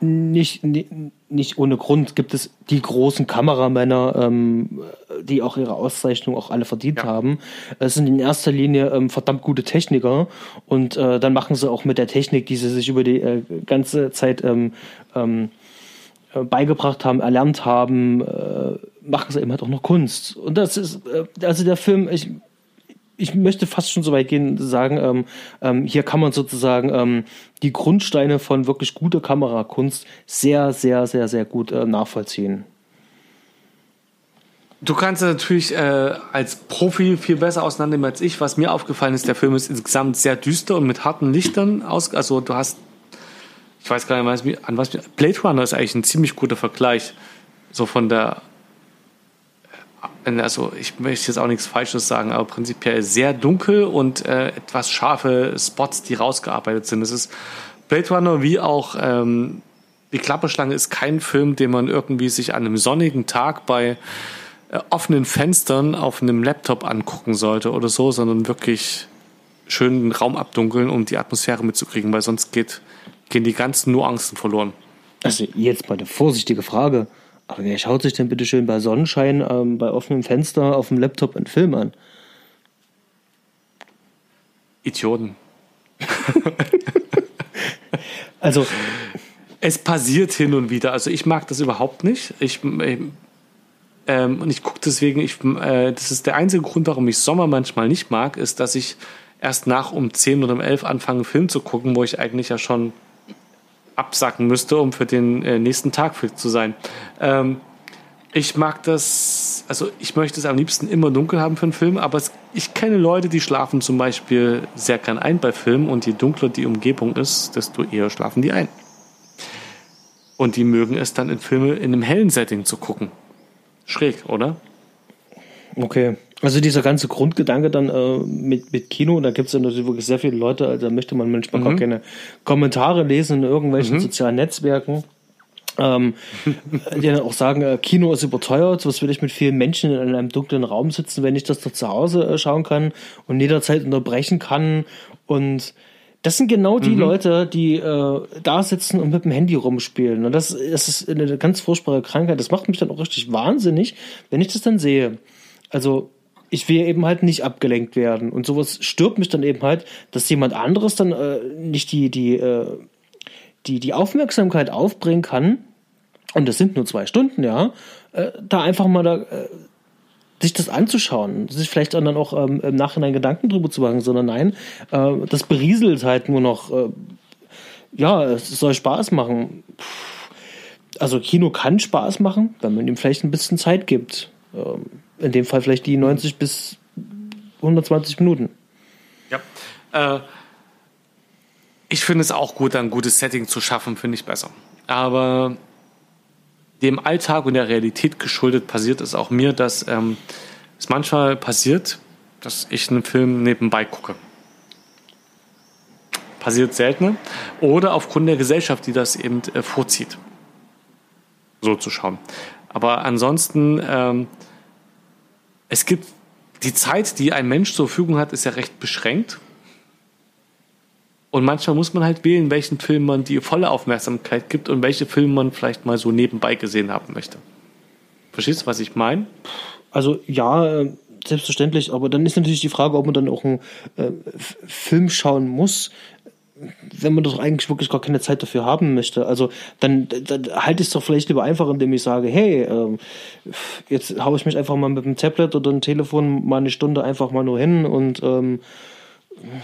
S2: nee. nicht, nicht. Nicht ohne Grund gibt es die großen Kameramänner, ähm, die auch ihre Auszeichnung auch alle verdient ja. haben. Es sind in erster Linie ähm, verdammt gute Techniker und äh, dann machen sie auch mit der Technik, die sie sich über die äh, ganze Zeit ähm, ähm, äh, beigebracht haben, erlernt haben, äh, machen sie eben halt auch noch Kunst. Und das ist, äh, also der Film, ich, ich möchte fast schon so weit gehen, sagen, ähm, ähm, hier kann man sozusagen ähm, die Grundsteine von wirklich guter Kamerakunst sehr, sehr, sehr, sehr gut äh, nachvollziehen.
S1: Du kannst natürlich äh, als Profi viel besser auseinandernehmen als ich. Was mir aufgefallen ist, der Film ist insgesamt sehr düster und mit harten Lichtern aus. Also du hast, ich weiß gar nicht, an was Blade Runner ist eigentlich ein ziemlich guter Vergleich, so von der also ich möchte jetzt auch nichts Falsches sagen, aber prinzipiell sehr dunkel und äh, etwas scharfe Spots, die rausgearbeitet sind. Es ist Blade Runner wie auch ähm, die Klapperschlange ist kein Film, den man irgendwie sich an einem sonnigen Tag bei äh, offenen Fenstern auf einem Laptop angucken sollte oder so, sondern wirklich schön den Raum abdunkeln, um die Atmosphäre mitzukriegen, weil sonst geht, gehen die ganzen Nuancen verloren.
S2: Also jetzt mal eine vorsichtige Frage. Aber wer schaut sich denn bitte schön bei Sonnenschein ähm, bei offenem Fenster auf dem Laptop einen Film an?
S1: Idioten.
S2: also
S1: es passiert hin und wieder. Also ich mag das überhaupt nicht. Ich, ähm, und ich gucke deswegen, ich, äh, das ist der einzige Grund, warum ich Sommer manchmal nicht mag, ist, dass ich erst nach um 10 oder um 11 anfange, einen Film zu gucken, wo ich eigentlich ja schon absacken müsste, um für den äh, nächsten Tag fit zu sein. Ähm, ich mag das, also ich möchte es am liebsten immer dunkel haben für einen Film, aber es, ich kenne Leute, die schlafen zum Beispiel sehr gern ein bei Filmen und je dunkler die Umgebung ist, desto eher schlafen die ein. Und die mögen es dann in Filme in einem hellen Setting zu gucken. Schräg, oder?
S2: Okay. Also dieser ganze Grundgedanke dann äh, mit, mit Kino, da gibt es ja natürlich wirklich sehr viele Leute, also da möchte man manchmal mhm. gar keine Kommentare lesen in irgendwelchen mhm. sozialen Netzwerken. Ähm, die dann auch sagen, äh, Kino ist überteuert, was will ich mit vielen Menschen in einem dunklen Raum sitzen, wenn ich das doch zu Hause äh, schauen kann und jederzeit unterbrechen kann. Und das sind genau die mhm. Leute, die äh, da sitzen und mit dem Handy rumspielen. Und das, das ist eine ganz furchtbare Krankheit. Das macht mich dann auch richtig wahnsinnig, wenn ich das dann sehe. Also ich will eben halt nicht abgelenkt werden. Und sowas stört mich dann eben halt, dass jemand anderes dann äh, nicht die, die, äh, die, die Aufmerksamkeit aufbringen kann. Und das sind nur zwei Stunden, ja. Äh, da einfach mal da, äh, sich das anzuschauen, sich vielleicht dann auch ähm, im Nachhinein Gedanken drüber zu machen, sondern nein, äh, das berieselt halt nur noch, äh, ja, es soll Spaß machen. Also Kino kann Spaß machen, wenn man ihm vielleicht ein bisschen Zeit gibt. Ähm, in dem Fall vielleicht die 90 bis 120 Minuten.
S1: Ja. Äh, ich finde es auch gut, ein gutes Setting zu schaffen, finde ich besser. Aber dem Alltag und der Realität geschuldet passiert es auch mir, dass ähm, es manchmal passiert, dass ich einen Film nebenbei gucke. Passiert seltener. Oder aufgrund der Gesellschaft, die das eben äh, vorzieht. So zu schauen. Aber ansonsten ähm, es gibt die Zeit, die ein Mensch zur Verfügung hat, ist ja recht beschränkt. Und manchmal muss man halt wählen, welchen Film man die volle Aufmerksamkeit gibt und welche Filme man vielleicht mal so nebenbei gesehen haben möchte. Verstehst du, was ich meine?
S2: Also ja, äh, selbstverständlich, aber dann ist natürlich die Frage, ob man dann auch einen äh, Film schauen muss, wenn man doch eigentlich wirklich gar keine Zeit dafür haben möchte, also dann, dann halte ich es doch vielleicht lieber einfach, indem ich sage, hey, ähm, jetzt haue ich mich einfach mal mit dem Tablet oder dem Telefon mal eine Stunde einfach mal nur hin und ähm,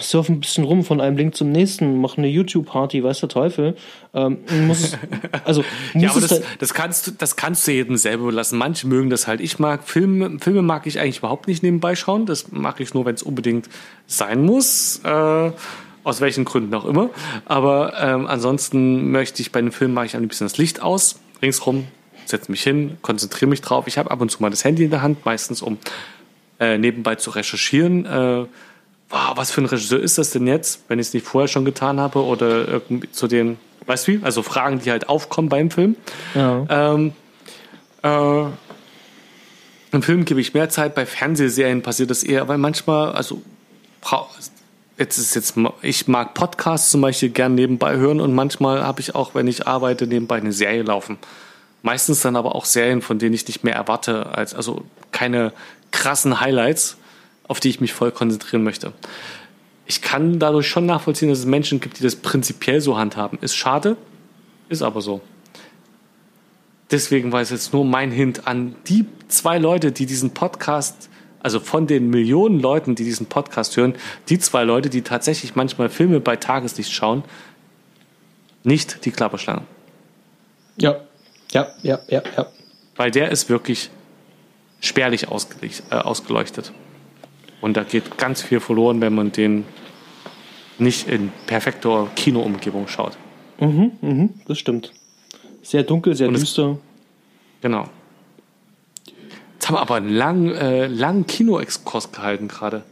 S2: surfe ein bisschen rum von einem Link zum nächsten, mache eine YouTube-Party, weiß der Teufel. Ähm, muss also
S1: muss ja, aber das, das, kannst du, das kannst du jedem selber lassen. Manche mögen das halt. Ich mag Filme, Filme mag ich eigentlich überhaupt nicht nebenbei schauen. Das mache ich nur, wenn es unbedingt sein muss. Äh, Aus welchen Gründen auch immer. Aber ähm, ansonsten möchte ich bei einem Film mache ich ein bisschen das Licht aus, ringsrum, setze mich hin, konzentriere mich drauf. Ich habe ab und zu mal das Handy in der Hand, meistens um äh, nebenbei zu recherchieren. Äh, wow, was für ein Regisseur ist das denn jetzt, wenn ich es nicht vorher schon getan habe oder irgendwie zu den, weißt du wie? Also Fragen, die halt aufkommen beim Film. Ja. Ähm, äh, im Film gebe ich mehr Zeit, bei Fernsehserien passiert das eher, weil manchmal, also jetzt ist jetzt, ich mag Podcasts zum Beispiel gern nebenbei hören und manchmal habe ich auch, wenn ich arbeite, nebenbei eine Serie laufen. Meistens dann aber auch Serien, von denen ich nicht mehr erwarte, als, also keine krassen Highlights, auf die ich mich voll konzentrieren möchte. Ich kann dadurch schon nachvollziehen, dass es Menschen gibt, die das prinzipiell so handhaben. Ist schade, ist aber so. Deswegen war es jetzt nur mein Hint an die zwei Leute, die diesen Podcast, also von den Millionen Leuten, die diesen Podcast hören, die zwei Leute, die tatsächlich manchmal Filme bei Tageslicht schauen, nicht die Klapperschlange.
S2: Ja, ja, ja, ja, ja.
S1: Weil der ist wirklich spärlich äh, ausgeleuchtet. Und da geht ganz viel verloren, wenn man den nicht in perfekter Kinoumgebung schaut.
S2: Mhm, mhm, das stimmt. Sehr dunkel, sehr düster.
S1: Genau. Jetzt haben wir aber einen langen, äh, langen Kino-Exkurs gehalten gerade.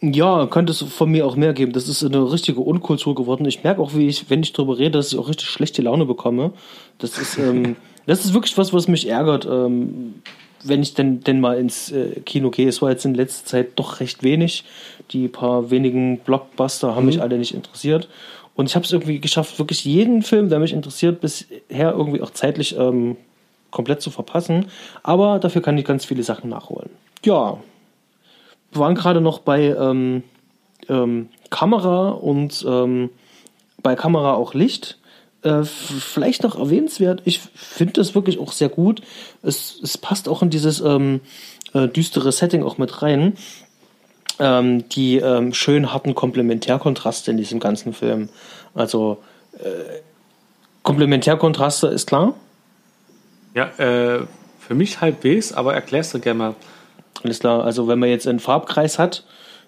S2: Ja, könnte es von mir auch mehr geben. Das ist eine richtige Unkultur geworden. Ich merke auch, wie ich, wenn ich darüber rede, dass ich auch richtig schlechte Laune bekomme. Das ist, ähm, das ist wirklich was, was mich ärgert. Ähm, wenn ich denn, denn mal ins äh, Kino gehe, es war jetzt in letzter Zeit doch recht wenig. Die paar wenigen Blockbuster haben mhm. mich alle nicht interessiert. Und ich habe es irgendwie geschafft, wirklich jeden Film, der mich interessiert, bisher irgendwie auch zeitlich ähm, komplett zu verpassen. Aber dafür kann ich ganz viele Sachen nachholen. Ja, wir waren gerade noch bei ähm, ähm, Kamera und ähm, bei Kamera auch Licht. Äh, vielleicht noch erwähnenswert, ich finde das wirklich auch sehr gut. Es, es passt auch in dieses ähm, äh, düstere Setting auch mit rein. Ähm, die ähm, schön harten Komplementärkontraste in diesem ganzen Film. Also äh, Komplementärkontraste ist klar.
S1: Ja, äh, für mich halbwegs, aber erklärst du gerne mal.
S2: Alles klar, also wenn man jetzt einen Farbkreis hat,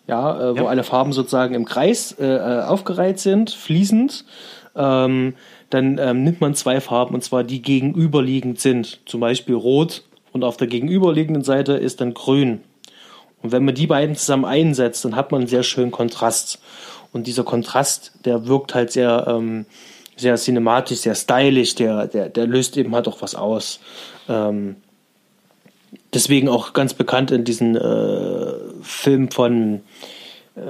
S2: ja, äh, wo ja. alle Farben sozusagen im Kreis äh, äh aufgereiht sind, fließend, ähm, dann ähm, nimmt man zwei Farben und zwar die gegenüberliegend sind. Zum Beispiel rot und auf der gegenüberliegenden Seite ist dann grün. Und wenn man die beiden zusammen einsetzt, dann hat man einen sehr schönen Kontrast. Und dieser Kontrast, der wirkt halt sehr, ähm, sehr cinematisch, sehr stylisch, der, der, der löst eben halt auch was aus. Ähm, deswegen auch ganz bekannt in diesen äh, Film von äh,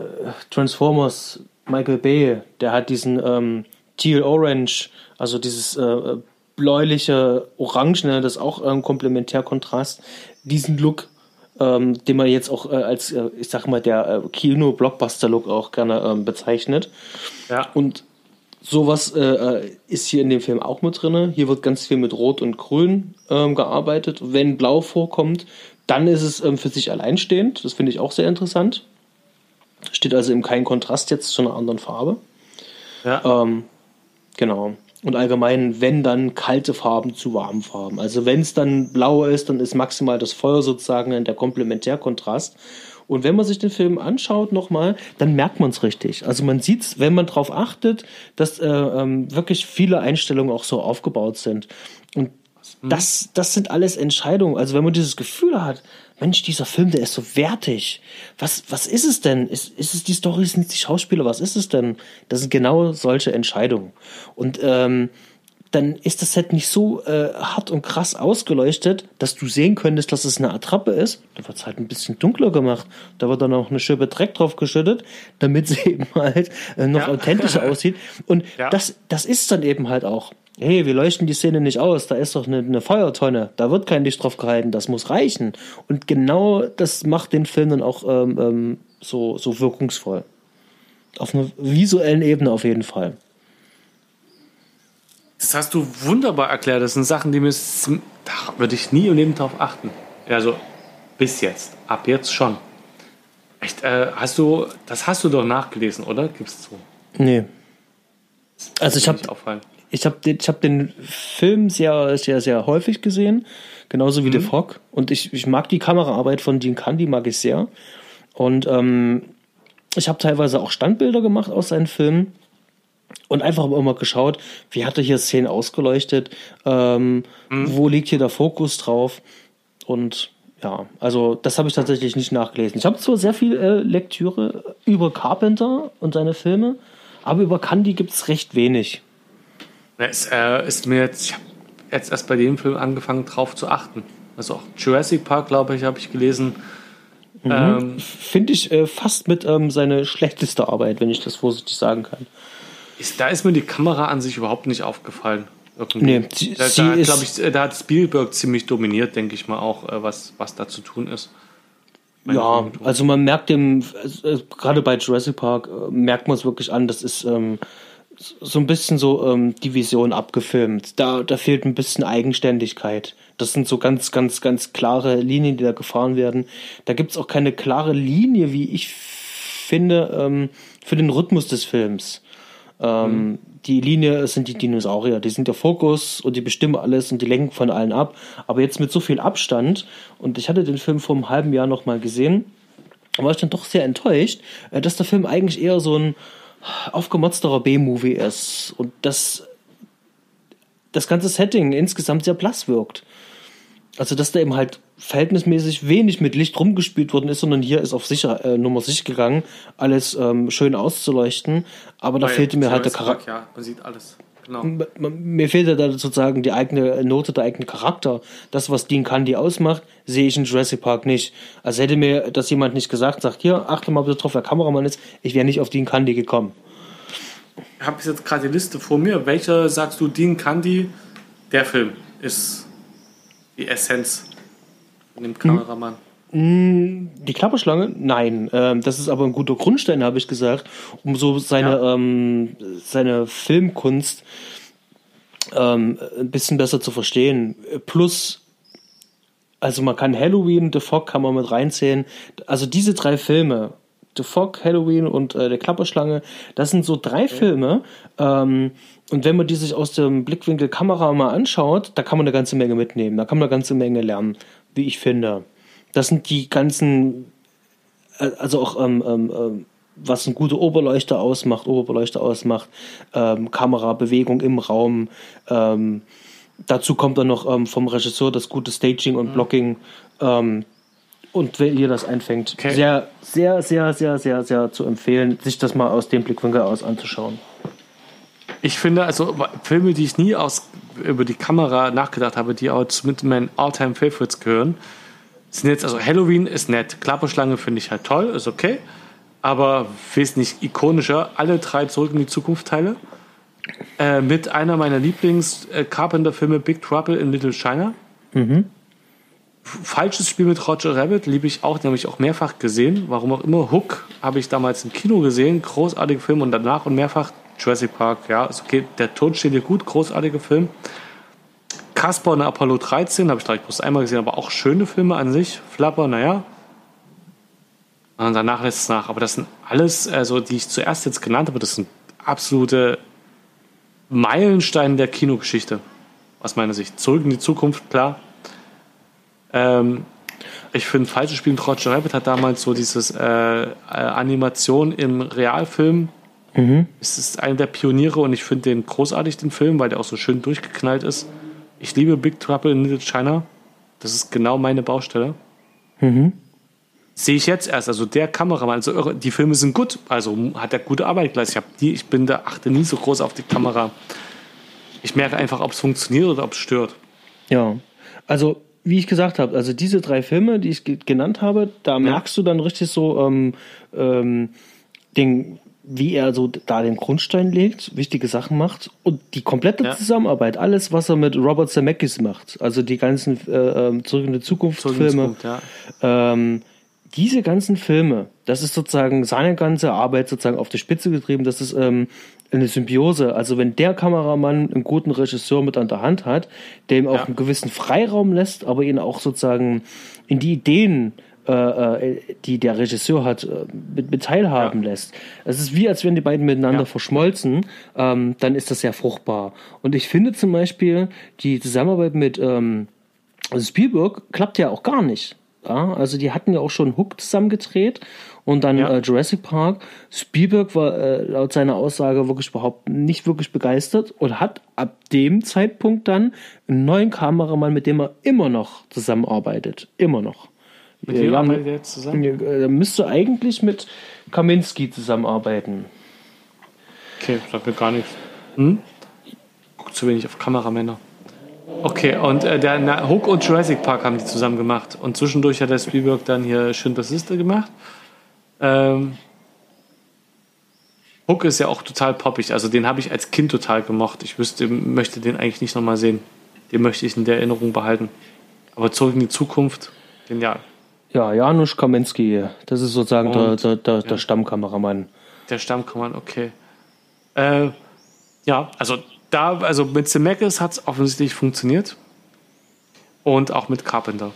S2: Transformers, Michael Bay, der hat diesen ähm, Teal Orange, also dieses äh, bläuliche Orange, ne, das auch ähm, Komplementärkontrast, diesen Look, ähm, den man jetzt auch äh, als, äh, ich sag mal, der äh, Kino-Blockbuster-Look auch gerne ähm, bezeichnet. Ja. Und sowas äh, äh, ist hier in dem Film auch mit drin. Hier wird ganz viel mit Rot und Grün ähm, gearbeitet. Wenn Blau vorkommt, dann ist es ähm, für sich alleinstehend. Das finde ich auch sehr interessant. Steht also im kein Kontrast jetzt zu einer anderen Farbe. Ja. Ähm, Genau. Und allgemein, wenn dann kalte Farben zu warmen Farben. Also wenn es dann blau ist, dann ist maximal das Feuer sozusagen der Komplementärkontrast. Und wenn man sich den Film anschaut nochmal, dann merkt man es richtig. Also man sieht es, wenn man darauf achtet, dass äh, ähm, wirklich viele Einstellungen auch so aufgebaut sind. Und mhm. das, das sind alles Entscheidungen. Also wenn man dieses Gefühl hat, Mensch, dieser Film, der ist so wertig. Was, was ist es denn? Ist, ist es die Story, sind es die Schauspieler? Was ist es denn? Das sind genau solche Entscheidungen. Und ähm, dann ist das Set nicht so äh, hart und krass ausgeleuchtet, dass du sehen könntest, dass es eine Attrappe ist. Da wird es halt ein bisschen dunkler gemacht. Da wird dann auch eine Schippe Dreck drauf geschüttet, damit sie eben halt äh, noch ja. authentischer aussieht. Und ja. das, das ist dann eben halt auch hey, wir leuchten die Szene nicht aus, da ist doch eine, eine, Feuertonne, da wird kein Licht drauf gehalten, das muss reichen. Und genau das macht den Film dann auch ähm, ähm, so, so wirkungsvoll. Auf einer visuellen Ebene auf jeden Fall.
S1: Das hast du wunderbar erklärt. Das sind Sachen, die mir da würde ich nie im Leben drauf achten. Also bis jetzt, ab jetzt schon. Echt, äh, hast du, das hast du doch nachgelesen, oder? Gibst du?
S2: Nee. Also ich habe ich habe den, hab den Film sehr, sehr, sehr häufig gesehen, genauso wie mhm. The Fog. Und ich, ich mag die Kameraarbeit von Dean Candy, mag ich sehr. Und ähm, ich habe teilweise auch Standbilder gemacht aus seinen Filmen und einfach immer geschaut, wie hat er hier Szenen ausgeleuchtet, ähm, mhm. wo liegt hier der Fokus drauf und ja, also das habe ich tatsächlich nicht nachgelesen. Ich habe zwar sehr viel äh, Lektüre über Carpenter und seine Filme, aber über Candy gibt es recht wenig.
S1: Es äh, ist mir jetzt, ich habe jetzt erst bei dem Film angefangen, drauf zu achten. Also auch Jurassic Park, glaube ich, habe ich gelesen.
S2: Mhm. Ähm, Finde ich äh, fast mit ähm, seine schlechteste Arbeit, wenn ich das vorsichtig sagen kann.
S1: Ist, da ist mir die Kamera an sich überhaupt nicht aufgefallen. Irgendwie. Nee, sie, da, da, ich, äh, da hat Spielberg ziemlich dominiert, denke ich mal auch, äh, was, was da zu tun ist.
S2: Meine ja, also man merkt dem, äh, gerade bei Jurassic Park, äh, merkt man es wirklich an, das ist ähm, so ein bisschen so ähm, die Vision abgefilmt. Da, da fehlt ein bisschen Eigenständigkeit. Das sind so ganz, ganz, ganz klare Linien, die da gefahren werden. Da gibt es auch keine klare Linie, wie ich finde, ähm, für den Rhythmus des Films. Ähm, mhm. Die Linie sind die Dinosaurier, die sind der Fokus und die bestimmen alles und die lenken von allen ab. Aber jetzt mit so viel Abstand, und ich hatte den Film vor einem halben Jahr nochmal gesehen, war ich dann doch sehr enttäuscht, äh, dass der Film eigentlich eher so ein aufgemotzterer B-Movie ist und dass das ganze Setting insgesamt sehr blass wirkt. Also, dass da eben halt verhältnismäßig wenig mit Licht rumgespielt worden ist, sondern hier ist auf sicher, äh, Nummer sich gegangen, alles ähm, schön auszuleuchten. Aber da Weil fehlte mir halt der Charakter. Ja, man sieht alles. Genau. Mir fehlte da sozusagen die eigene Note, der eigene Charakter. Das, was Dean Candy ausmacht, sehe ich in Jurassic Park nicht. Also hätte mir das jemand nicht gesagt, sagt, hier, achte mal bitte drauf, wer Kameramann ist, ich wäre nicht auf Dean Candy gekommen.
S1: Ich habe jetzt gerade die Liste vor mir. Welcher sagst du, Dean Candy, der Film ist die Essenz von dem Kameramann?
S2: Hm, die Klapperschlange? Nein. Ähm, das ist aber ein guter Grundstein, habe ich gesagt, um so seine, ja. ähm, seine Filmkunst ähm, ein bisschen besser zu verstehen. Plus, also man kann Halloween, The Fog kann man mit reinzählen. Also diese drei Filme, The Fog, Halloween und äh, der Klapperschlange, das sind so drei okay. Filme. Ähm, und wenn man die sich aus dem Blickwinkel Kamera mal anschaut, da kann man eine ganze Menge mitnehmen. Da kann man eine ganze Menge lernen, wie ich finde. Das sind die ganzen, äh, also auch ähm, ähm, ähm, was ein guter Oberleuchter ausmacht, Oberbeleuchter ausmacht, ähm, Kamerabewegung im Raum. Ähm, dazu kommt dann noch ähm, vom Regisseur das gute Staging und mhm. Blocking. Ähm, und wenn ihr das einfängt, okay. sehr, sehr, sehr, sehr, sehr, sehr zu empfehlen, sich das mal aus dem Blickwinkel aus anzuschauen.
S1: Ich finde, also Filme, die ich nie aus, über die Kamera nachgedacht habe, die auch mit meinen All-Time Favorites gehören, sind jetzt, also Halloween ist nett, Klapperschlange finde ich halt toll, ist okay, aber wesentlich ikonischer, alle drei Zurück in die Zukunft Teile. Äh, mit einer meiner Lieblings-Carpenter-Filme Big Trouble in Little China. Mhm. Falsches Spiel mit Roger Rabbit liebe ich auch, den habe ich auch mehrfach gesehen. Warum auch immer. Hook habe ich damals im Kino gesehen, großartiger Film und danach und mehrfach Jurassic Park, ja, ist okay. Der Tod steht dir gut, großartiger Film. Casper und Apollo 13 habe ich direkt bloß einmal gesehen, aber auch schöne Filme an sich. Flapper, naja. Und danach lässt es nach. Aber das sind alles, also die ich zuerst jetzt genannt habe, das sind absolute Meilensteine der Kinogeschichte. Aus meiner Sicht. Zurück in die Zukunft, klar. Ähm, ich finde, Falsches Spiel mit Roger Rabbit hat damals so dieses äh, äh, Animation im Realfilm. Mhm. Es ist einer der Pioniere und ich finde den großartig, den Film, weil der auch so schön durchgeknallt ist. Ich liebe Big Trouble in Little China. Das ist genau meine Baustelle. Mhm. Sehe ich jetzt erst. Also der Kameramann, also die Filme sind gut. Also hat er gute Arbeit geleistet. Ich, die, ich bin da, achte nie so groß auf die Kamera. Ich merke einfach, ob es funktioniert oder ob es stört.
S2: Ja, also wie ich gesagt habe, also diese drei Filme, die ich genannt habe, da ja. merkst du dann richtig so ähm, ähm, den wie er so da den Grundstein legt, wichtige Sachen macht und die komplette ja. Zusammenarbeit, alles, was er mit Robert Zemeckis macht, also die ganzen äh, ähm, Zurück in die Zukunft Filme, ja. ähm, diese ganzen Filme, das ist sozusagen seine ganze Arbeit sozusagen auf die Spitze getrieben, das ist ähm, eine Symbiose. Also wenn der Kameramann einen guten Regisseur mit an der Hand hat, der ihm auch ja. einen gewissen Freiraum lässt, aber ihn auch sozusagen in die Ideen äh, äh, die der Regisseur hat, äh, mit, mit teilhaben ja. lässt. Es ist wie, als wären die beiden miteinander ja. verschmolzen, ähm, dann ist das sehr fruchtbar. Und ich finde zum Beispiel, die Zusammenarbeit mit ähm, Spielberg klappt ja auch gar nicht. Ja, also die hatten ja auch schon Hook zusammen gedreht und dann ja. äh, Jurassic Park. Spielberg war äh, laut seiner Aussage wirklich überhaupt nicht wirklich begeistert und hat ab dem Zeitpunkt dann einen neuen Kameramann, mit dem er immer noch zusammenarbeitet. Immer noch. Mit wem arbeitet er jetzt zusammen? Er müsste eigentlich mit Kaminski zusammenarbeiten.
S1: Okay, sagt mir gar nichts. Hm? Guck zu wenig auf Kameramänner. Okay, und äh, der na, Hook und Jurassic Park haben die zusammen gemacht. Und zwischendurch hat der Spielberg dann hier Schindlers Liste gemacht. Ähm, Hook ist ja auch total poppig. Also den habe ich als Kind total gemocht. Ich wüsste, möchte den eigentlich nicht nochmal sehen. Den möchte ich in der Erinnerung behalten. Aber zurück in die Zukunft, genial.
S2: Ja, Janusz Kaminski, das ist sozusagen der, der, der, der Stammkameramann.
S1: Der Stammkameramann, okay. Äh, ja, also da, also mit Zemeckis hat es offensichtlich funktioniert. Und auch mit Carpenter.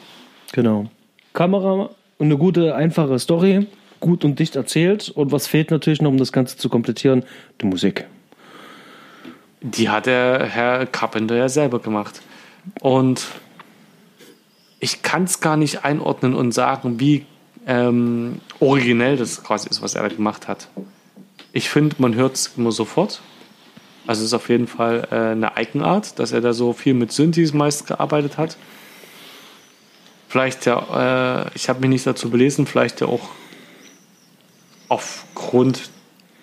S2: Genau. Kamera und eine gute, einfache Story, gut und dicht erzählt. Und was fehlt natürlich noch, um das Ganze zu komplettieren? Die Musik.
S1: Die hat der Herr Carpenter ja selber gemacht. Und ich kann es gar nicht einordnen und sagen, wie ähm, originell das quasi ist, was er da gemacht hat. Ich finde, man hört es immer sofort. Also es ist auf jeden Fall äh, eine Eigenart, dass er da so viel mit Synthes meist gearbeitet hat. Vielleicht ja, äh, ich habe mich nicht dazu belesen, vielleicht ja auch aufgrund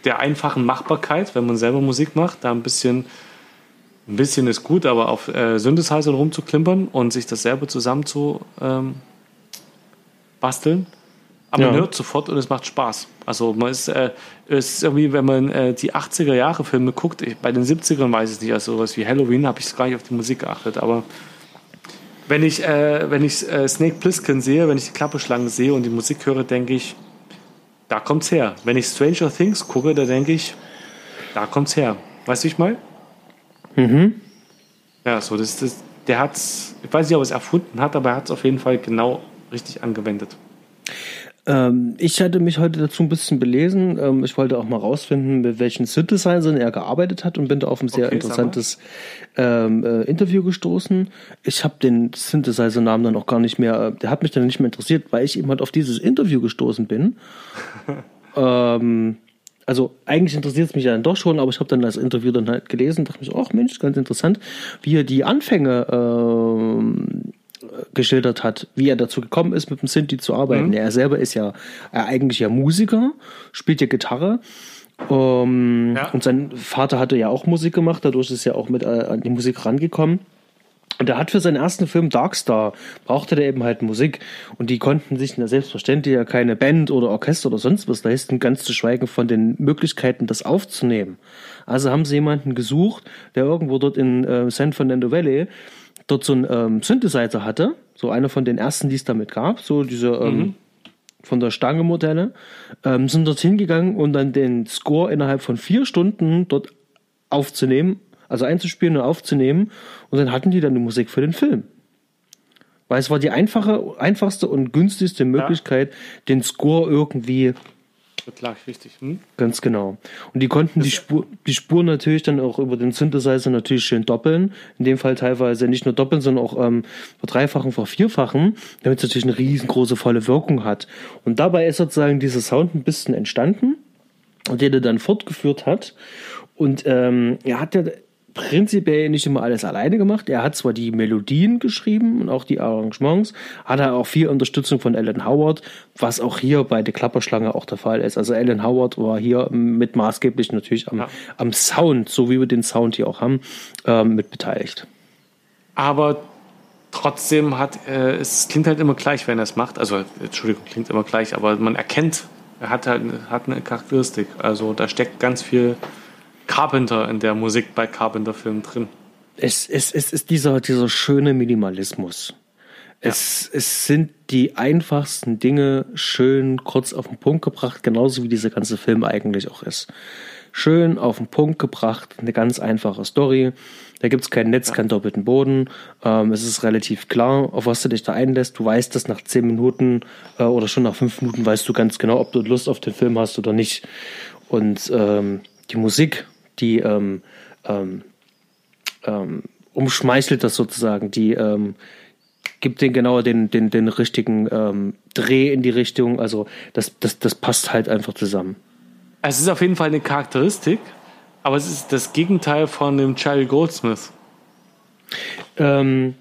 S1: der einfachen Machbarkeit, wenn man selber Musik macht, da ein bisschen, ein bisschen ist gut, aber auf äh, Synthesizer rumzuklimpern und sich das selber zusammen zu ähm, basteln, aber ja. man hört sofort und es macht Spaß. Also man ist, äh, ist irgendwie, wenn man äh, die 80er Jahre Filme guckt, ich, bei den 70ern weiß ich nicht, also sowas wie Halloween habe ich gar nicht auf die Musik geachtet, aber wenn ich, äh, wenn ich äh, Snake Plissken sehe, wenn ich die Klapperschlangen sehe und die Musik höre, denke ich, da kommt's her. Wenn ich Stranger Things gucke, da denke ich, da kommt's her. Weißt du, ich mal? Mhm. Ja, so, das, das, der hat's, ich weiß nicht, ob er es erfunden hat, aber er hat es auf jeden Fall genau richtig angewendet.
S2: Ähm, ich hatte mich heute dazu ein bisschen belesen. Ähm, ich wollte auch mal rausfinden, mit welchen Synthesizern er gearbeitet hat und bin da auf ein sehr okay, interessantes ähm, äh, Interview gestoßen. Ich habe den Synthesizer-Namen dann auch gar nicht mehr, äh, der hat mich dann nicht mehr interessiert, weil ich eben halt auf dieses Interview gestoßen bin. ähm, also eigentlich interessiert es mich ja dann doch schon, aber ich habe dann das Interview dann halt gelesen, dachte mir ach Mensch, ganz interessant, wie er die Anfänge ähm, geschildert hat, wie er dazu gekommen ist, mit dem Sinti zu arbeiten. Mhm. Er selber ist ja er eigentlich ja Musiker, spielt ja Gitarre. Um, ja. Und sein Vater hatte ja auch Musik gemacht, dadurch ist er auch mit äh, an die Musik rangekommen. Und er hat für seinen ersten Film Darkstar, brauchte er eben halt Musik. Und die konnten sich na, selbstverständlich ja keine Band oder Orchester oder sonst was leisten, ganz zu schweigen von den Möglichkeiten, das aufzunehmen. Also haben sie jemanden gesucht, der irgendwo dort in äh, San Fernando Valley dort so ein ähm, Synthesizer hatte, so einer von den ersten, die es damit gab, so diese ähm, mhm. von der Stange Modelle, ähm, sind dort hingegangen und dann den Score innerhalb von vier Stunden dort aufzunehmen, also einzuspielen und aufzunehmen und dann hatten die dann die Musik für den Film. Weil es war die einfache, einfachste und günstigste Möglichkeit, ja. den Score irgendwie
S1: Klar, richtig. Hm?
S2: Ganz genau. Und die konnten die Spur, die Spur natürlich dann auch über den Synthesizer natürlich schön doppeln. In dem Fall teilweise nicht nur doppeln, sondern auch ähm, verdreifachen, vervierfachen, damit es natürlich eine riesengroße volle Wirkung hat. Und dabei ist sozusagen dieser Sound ein bisschen entstanden, den er dann fortgeführt hat. Und ähm, er hat ja prinzipiell nicht immer alles alleine gemacht. Er hat zwar die Melodien geschrieben und auch die Arrangements, hat er auch viel Unterstützung von Alan Howard, was auch hier bei der Klapperschlange auch der Fall ist. Also Alan Howard war hier mit maßgeblich natürlich am, ja. am Sound, so wie wir den Sound hier auch haben, ähm, mit beteiligt.
S1: Aber trotzdem hat äh, es klingt halt immer gleich, wenn er es macht. Also Entschuldigung, klingt immer gleich, aber man erkennt, er hat halt hat eine Charakteristik. Also da steckt ganz viel Carpenter in der Musik bei Carpenter-Filmen drin.
S2: Es, es, es ist dieser, dieser schöne Minimalismus. Es, ja. es sind die einfachsten Dinge schön kurz auf den Punkt gebracht, genauso wie dieser ganze Film eigentlich auch ist. Schön auf den Punkt gebracht, eine ganz einfache Story. Da gibt es kein Netz, ja. keinen doppelten Boden. Ähm, es ist relativ klar, auf was du dich da einlässt. Du weißt dass nach zehn Minuten äh, oder schon nach fünf Minuten weißt du ganz genau, ob du Lust auf den Film hast oder nicht. Und ähm, die Musik die ähm, ähm, ähm, umschmeichelt das sozusagen, die, ähm, gibt den genau den, den, den richtigen ähm, Dreh in die Richtung. Also das, das, das passt halt einfach zusammen.
S1: Es ist auf jeden Fall eine Charakteristik, aber es ist das Gegenteil von dem Charlie Goldsmith.
S2: Ähm,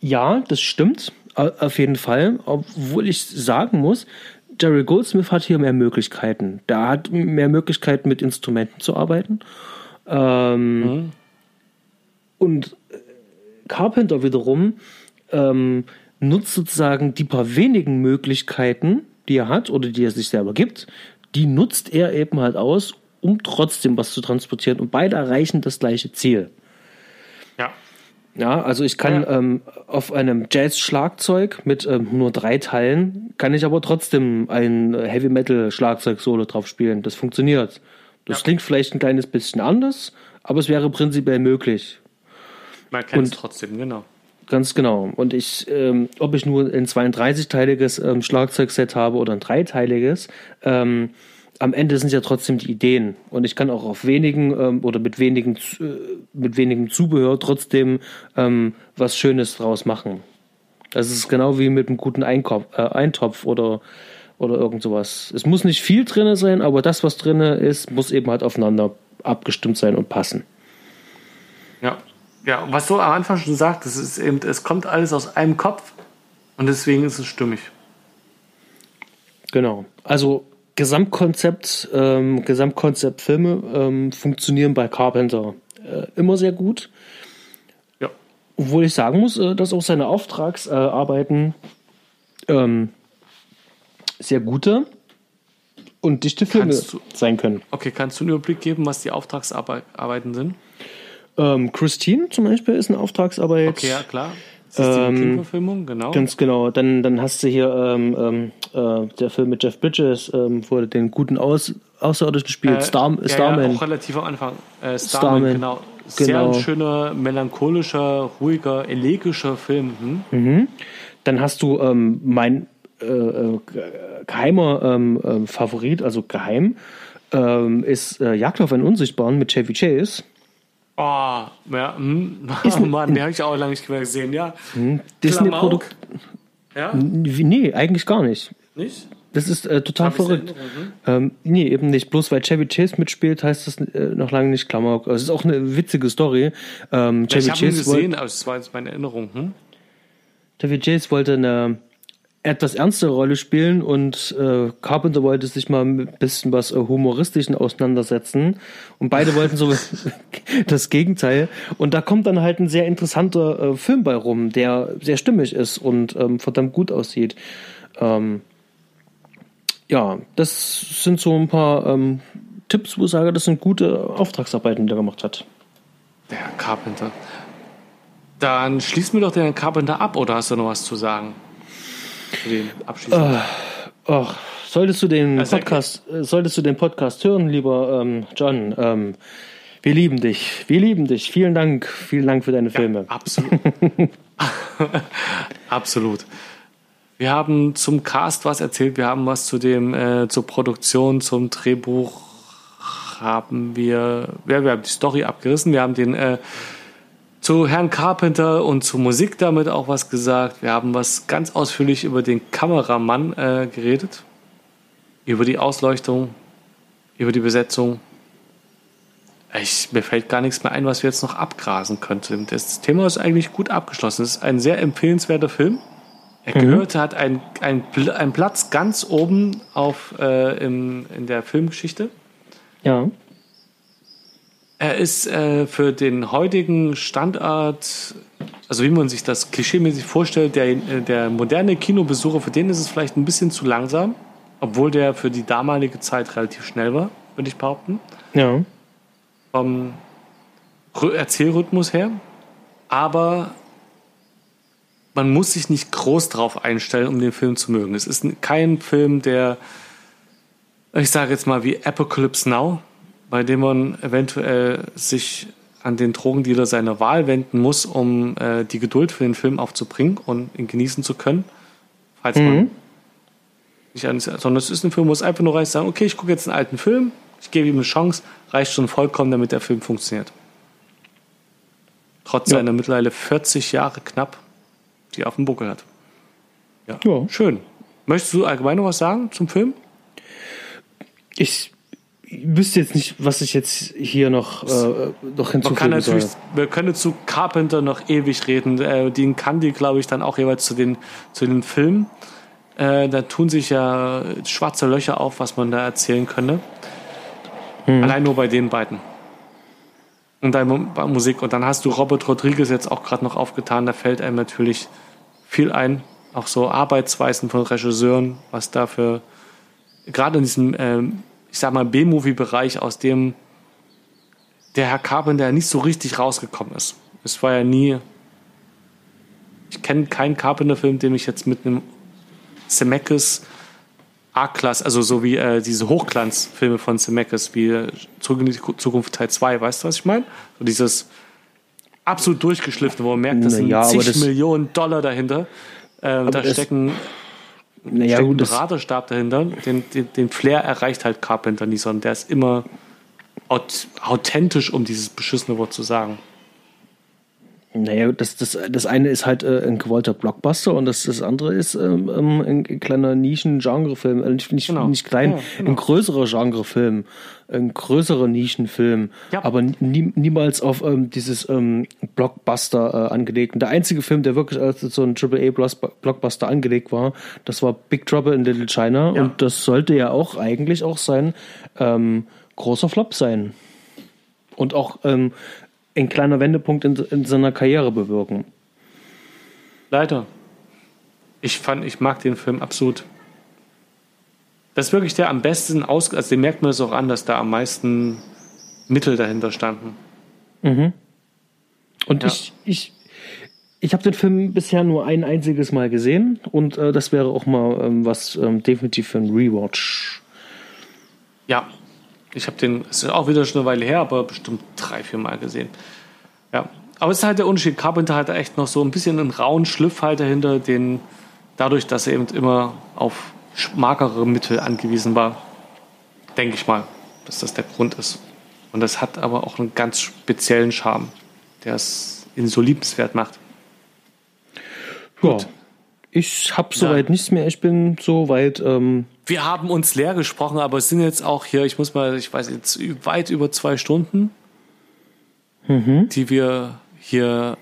S2: ja, das stimmt. Auf jeden Fall. Obwohl ich sagen muss, Jerry Goldsmith hat hier mehr Möglichkeiten. Der hat mehr Möglichkeiten, mit Instrumenten zu arbeiten. Ähm, mhm. Und Carpenter wiederum ähm, nutzt sozusagen die paar wenigen Möglichkeiten, die er hat oder die er sich selber gibt, die nutzt er eben halt aus, um trotzdem was zu transportieren. Und beide erreichen das gleiche Ziel.
S1: Ja.
S2: Also ich kann ja. ähm, auf einem Jazz-Schlagzeug mit ähm, nur drei Teilen, kann ich aber trotzdem ein Heavy-Metal-Schlagzeug-Solo drauf spielen. Das funktioniert. Das ja. klingt vielleicht ein kleines bisschen anders, aber es wäre prinzipiell möglich.
S1: Man kennt es trotzdem, genau.
S2: Ganz genau. Und ich, ähm, ob ich nur ein 32-teiliges ähm, Schlagzeugset habe oder ein dreiteiliges, ähm, am Ende sind es ja trotzdem die Ideen. Und ich kann auch auf wenigen ähm, oder mit wenigen, äh, mit wenigem Zubehör trotzdem ähm, was Schönes draus machen. Das ist genau wie mit einem guten Einkopf, äh, Eintopf oder, oder irgend sowas. Es muss nicht viel drin sein, aber das, was drin ist, muss eben halt aufeinander abgestimmt sein und passen.
S1: Ja, ja, was du am Anfang schon sagtest, ist eben, es kommt alles aus einem Kopf und deswegen ist es stimmig.
S2: Genau. Also Gesamtkonzept, ähm, Gesamtkonzept Filme ähm, funktionieren bei Carpenter äh, immer sehr gut.
S1: Ja.
S2: Obwohl ich sagen muss, äh, dass auch seine Auftragsarbeiten äh, ähm, sehr gute und dichte Filme du, sein können.
S1: Okay, kannst du einen Überblick geben, was die Auftragsarbeiten sind?
S2: Ähm, Christine zum Beispiel ist eine Auftragsarbeit.
S1: Okay, ja, klar. Das ist ähm, Verfilmung, genau.
S2: Ganz genau. Dann, dann hast du hier ähm, ähm, äh, der Film mit Jeff Bridges, ähm, wo er den guten Aus Außerirdischen spielt, äh, Star,
S1: ja, Starman. Ja, auch relativ am Anfang. Äh, Starman, Starman, genau. Sehr genau. schöner, melancholischer, ruhiger, elegischer Film. Hm?
S2: Mhm. Dann hast du ähm, mein äh, äh geheimer ähm, äh, Favorit, also geheim, ähm, ist äh, Jagd auf einen Unsichtbaren mit Chevy Chase.
S1: Oh, ja, hm. Ist, oh Mann, den habe ich auch lange nicht mehr gesehen, ja.
S2: Hm. Disney-Produkt. Ja? Nee, eigentlich gar nicht.
S1: Nicht?
S2: Das ist äh, total verrückt. Hm? Ähm, nee, eben nicht. Bloß weil Chevy Chase mitspielt, heißt das äh, noch lange nicht Klamauk. Also, es ist auch eine witzige Story.
S1: Ähm, ja, Chevy ich habe ihn gesehen, aber es war jetzt meine Erinnerung. Hm?
S2: Chevy Chase wollte eine etwas ernstere Rolle spielen und äh, Carpenter wollte sich mal ein bisschen was äh, Humoristischen auseinandersetzen und beide wollten so das Gegenteil und da kommt dann halt ein sehr interessanter äh, Film bei rum, der sehr stimmig ist und ähm, verdammt gut aussieht. Ähm, ja, das sind so ein paar ähm, Tipps, wo ich sage, das sind gute Auftragsarbeiten, die er gemacht hat.
S1: Der Carpenter. Dann schließen wir doch den Carpenter ab, oder hast du noch was zu sagen?
S2: Den abschließend? Oh, solltest du den also, Podcast, äh, solltest du den Podcast hören, lieber ähm, John, ähm, wir lieben dich. Wir lieben dich. Vielen Dank. Vielen Dank für deine Filme.
S1: Ja, absolut. absolut. Wir haben zum Cast was erzählt. Wir haben was zu dem, äh, zur Produktion, zum Drehbuch haben wir, ja, wir haben die Story abgerissen. Wir haben den äh, zu Herrn Carpenter und zur Musik damit auch was gesagt. Wir haben was ganz ausführlich über den Kameramann äh, geredet, über die Ausleuchtung, über die Besetzung. Ich, mir fällt gar nichts mehr ein, was wir jetzt noch abgrasen könnten. Das Thema ist eigentlich gut abgeschlossen. Es ist ein sehr empfehlenswerter Film. Er mhm. gehörte, hat einen ein Platz ganz oben auf, äh, im, in der Filmgeschichte.
S2: Ja.
S1: Er ist äh, für den heutigen Standort, also wie man sich das klischeemäßig vorstellt, der, äh, der moderne Kinobesucher, für den ist es vielleicht ein bisschen zu langsam, obwohl der für die damalige Zeit relativ schnell war, würde ich behaupten.
S2: Ja.
S1: Vom Erzählrhythmus her. Aber man muss sich nicht groß drauf einstellen, um den Film zu mögen. Es ist kein Film, der, ich sage jetzt mal wie Apocalypse Now, bei dem man eventuell sich an den Drogendealer seiner Wahl wenden muss, um äh, die Geduld für den Film aufzubringen und ihn genießen zu können. Falls mhm. man nicht an, sondern es ist ein Film, wo es einfach nur reicht, sagen, okay, ich gucke jetzt einen alten Film, ich gebe ihm eine Chance, reicht schon vollkommen, damit der Film funktioniert. Trotz ja. seiner mittlerweile 40 Jahre knapp die er auf dem Buckel hat. Ja. ja. Schön. Möchtest du allgemein noch was sagen zum Film?
S2: Ich wüsste jetzt nicht, was ich jetzt hier noch, äh, noch hinzufügen
S1: kann natürlich, soll. Wir können zu Carpenter noch ewig reden. Äh, den kann die, glaube ich, dann auch jeweils zu den, zu den Filmen. Äh, da tun sich ja schwarze Löcher auf, was man da erzählen könnte. Hm. Allein nur bei den beiden. Und deine Musik. Und dann hast du Robert Rodriguez jetzt auch gerade noch aufgetan. Da fällt einem natürlich viel ein. Auch so Arbeitsweisen von Regisseuren, was da für, gerade in diesem, ähm, ich sag mal, B-Movie-Bereich, aus dem der Herr Carpenter nicht so richtig rausgekommen ist. Es war ja nie, ich kenne keinen Carpenter-Film, den ich jetzt mit einem Zemeckis A-Klasse, also so wie äh, diese Hochglanzfilme von Zemeckis, wie äh, Zurück in die Zukunft Teil 2, weißt du, was ich meine? So dieses absolut durchgeschliffene, wo man merkt, das naja, sind zig das, Millionen Dollar dahinter. Äh, da stecken, naja, steckt ein Beraterstab dahinter. Den, den, den, Flair erreicht halt Carpenter nie, sondern der ist immer authentisch, um dieses beschissene Wort zu sagen.
S2: Naja, das, das, das eine ist halt äh, ein gewollter Blockbuster und das, das andere ist ähm, ähm ein, kleiner Nischen-Genrefilm. Äh, nicht, nicht, genau. nicht klein, ja, genau. ein größerer Genrefilm, ein größerer Nischenfilm, ja. aber nie, niemals auf ähm, dieses ähm, Blockbuster äh, angelegt. Und der einzige Film, der wirklich als so ein AAA-Blockbuster angelegt war, das war Big Trouble in Little China ja. und das sollte ja auch eigentlich auch sein ähm, großer Flop sein. Und auch ähm, ein kleiner Wendepunkt in, in seiner Karriere bewirken.
S1: Leider. Ich fand, ich mag den Film absolut. Das ist wirklich der am besten aus, also den merkt man es auch an, dass da am meisten Mittel dahinter standen.
S2: Mhm. Und ja. ich, ich, ich habe den Film bisher nur ein einziges Mal gesehen und äh, das wäre auch mal ähm, was ähm, definitiv für ein Rewatch.
S1: Ja, ich habe den, ist auch wieder schon eine Weile her, aber bestimmt drei, vier Mal gesehen. Ja, aber es ist halt der Unterschied. Carpenter hatte echt noch so ein bisschen einen rauen Schliff halt dahinter, den dadurch, dass er eben immer auf magere Mittel angewiesen war, denke ich mal, dass das der Grund ist. Und das hat aber auch einen ganz speziellen Charme, der es ihn so liebenswert macht.
S2: Ja, ich habe soweit nichts mehr. Ich bin soweit. Ähm
S1: Wir haben uns leer gesprochen, aber es sind jetzt auch hier, ich muss mal, ich weiß jetzt, weit über zwei Stunden, mhm. die wir hier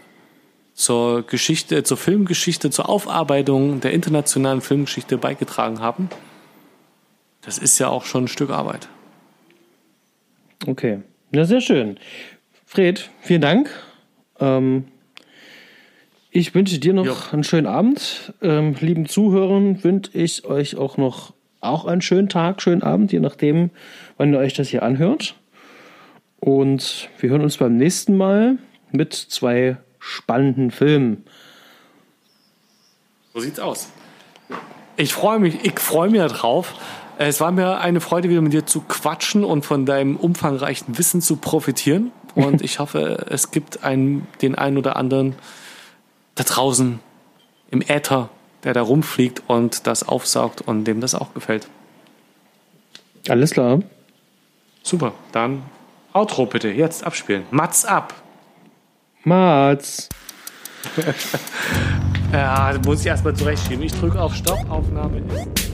S1: zur Geschichte, zur Filmgeschichte, zur Aufarbeitung der internationalen Filmgeschichte beigetragen haben. Das ist ja auch schon ein Stück Arbeit.
S2: Okay, na sehr schön. Fred, vielen Dank. Ähm, ich wünsche dir noch jo. einen schönen Abend. Ähm, lieben Zuhörern wünsche ich euch auch noch auch einen schönen Tag, schönen Abend, je nachdem, wann ihr euch das hier anhört. Und wir hören uns beim nächsten Mal mit zwei spannenden Filmen.
S1: So sieht's aus. Ich freue mich, ich freue mich drauf. Es war mir eine Freude, wieder mit dir zu quatschen und von deinem umfangreichen Wissen zu profitieren. Und ich hoffe, es gibt einen, den einen oder anderen da draußen im Äther, der da rumfliegt und das aufsaugt und dem das auch gefällt.
S2: Alles klar.
S1: Super, dann Outro bitte, jetzt abspielen. Mats ab.
S2: Mats.
S1: ja, muss ich erstmal zurechtschieben. Ich drücke auf Stopp, Aufnahme ist.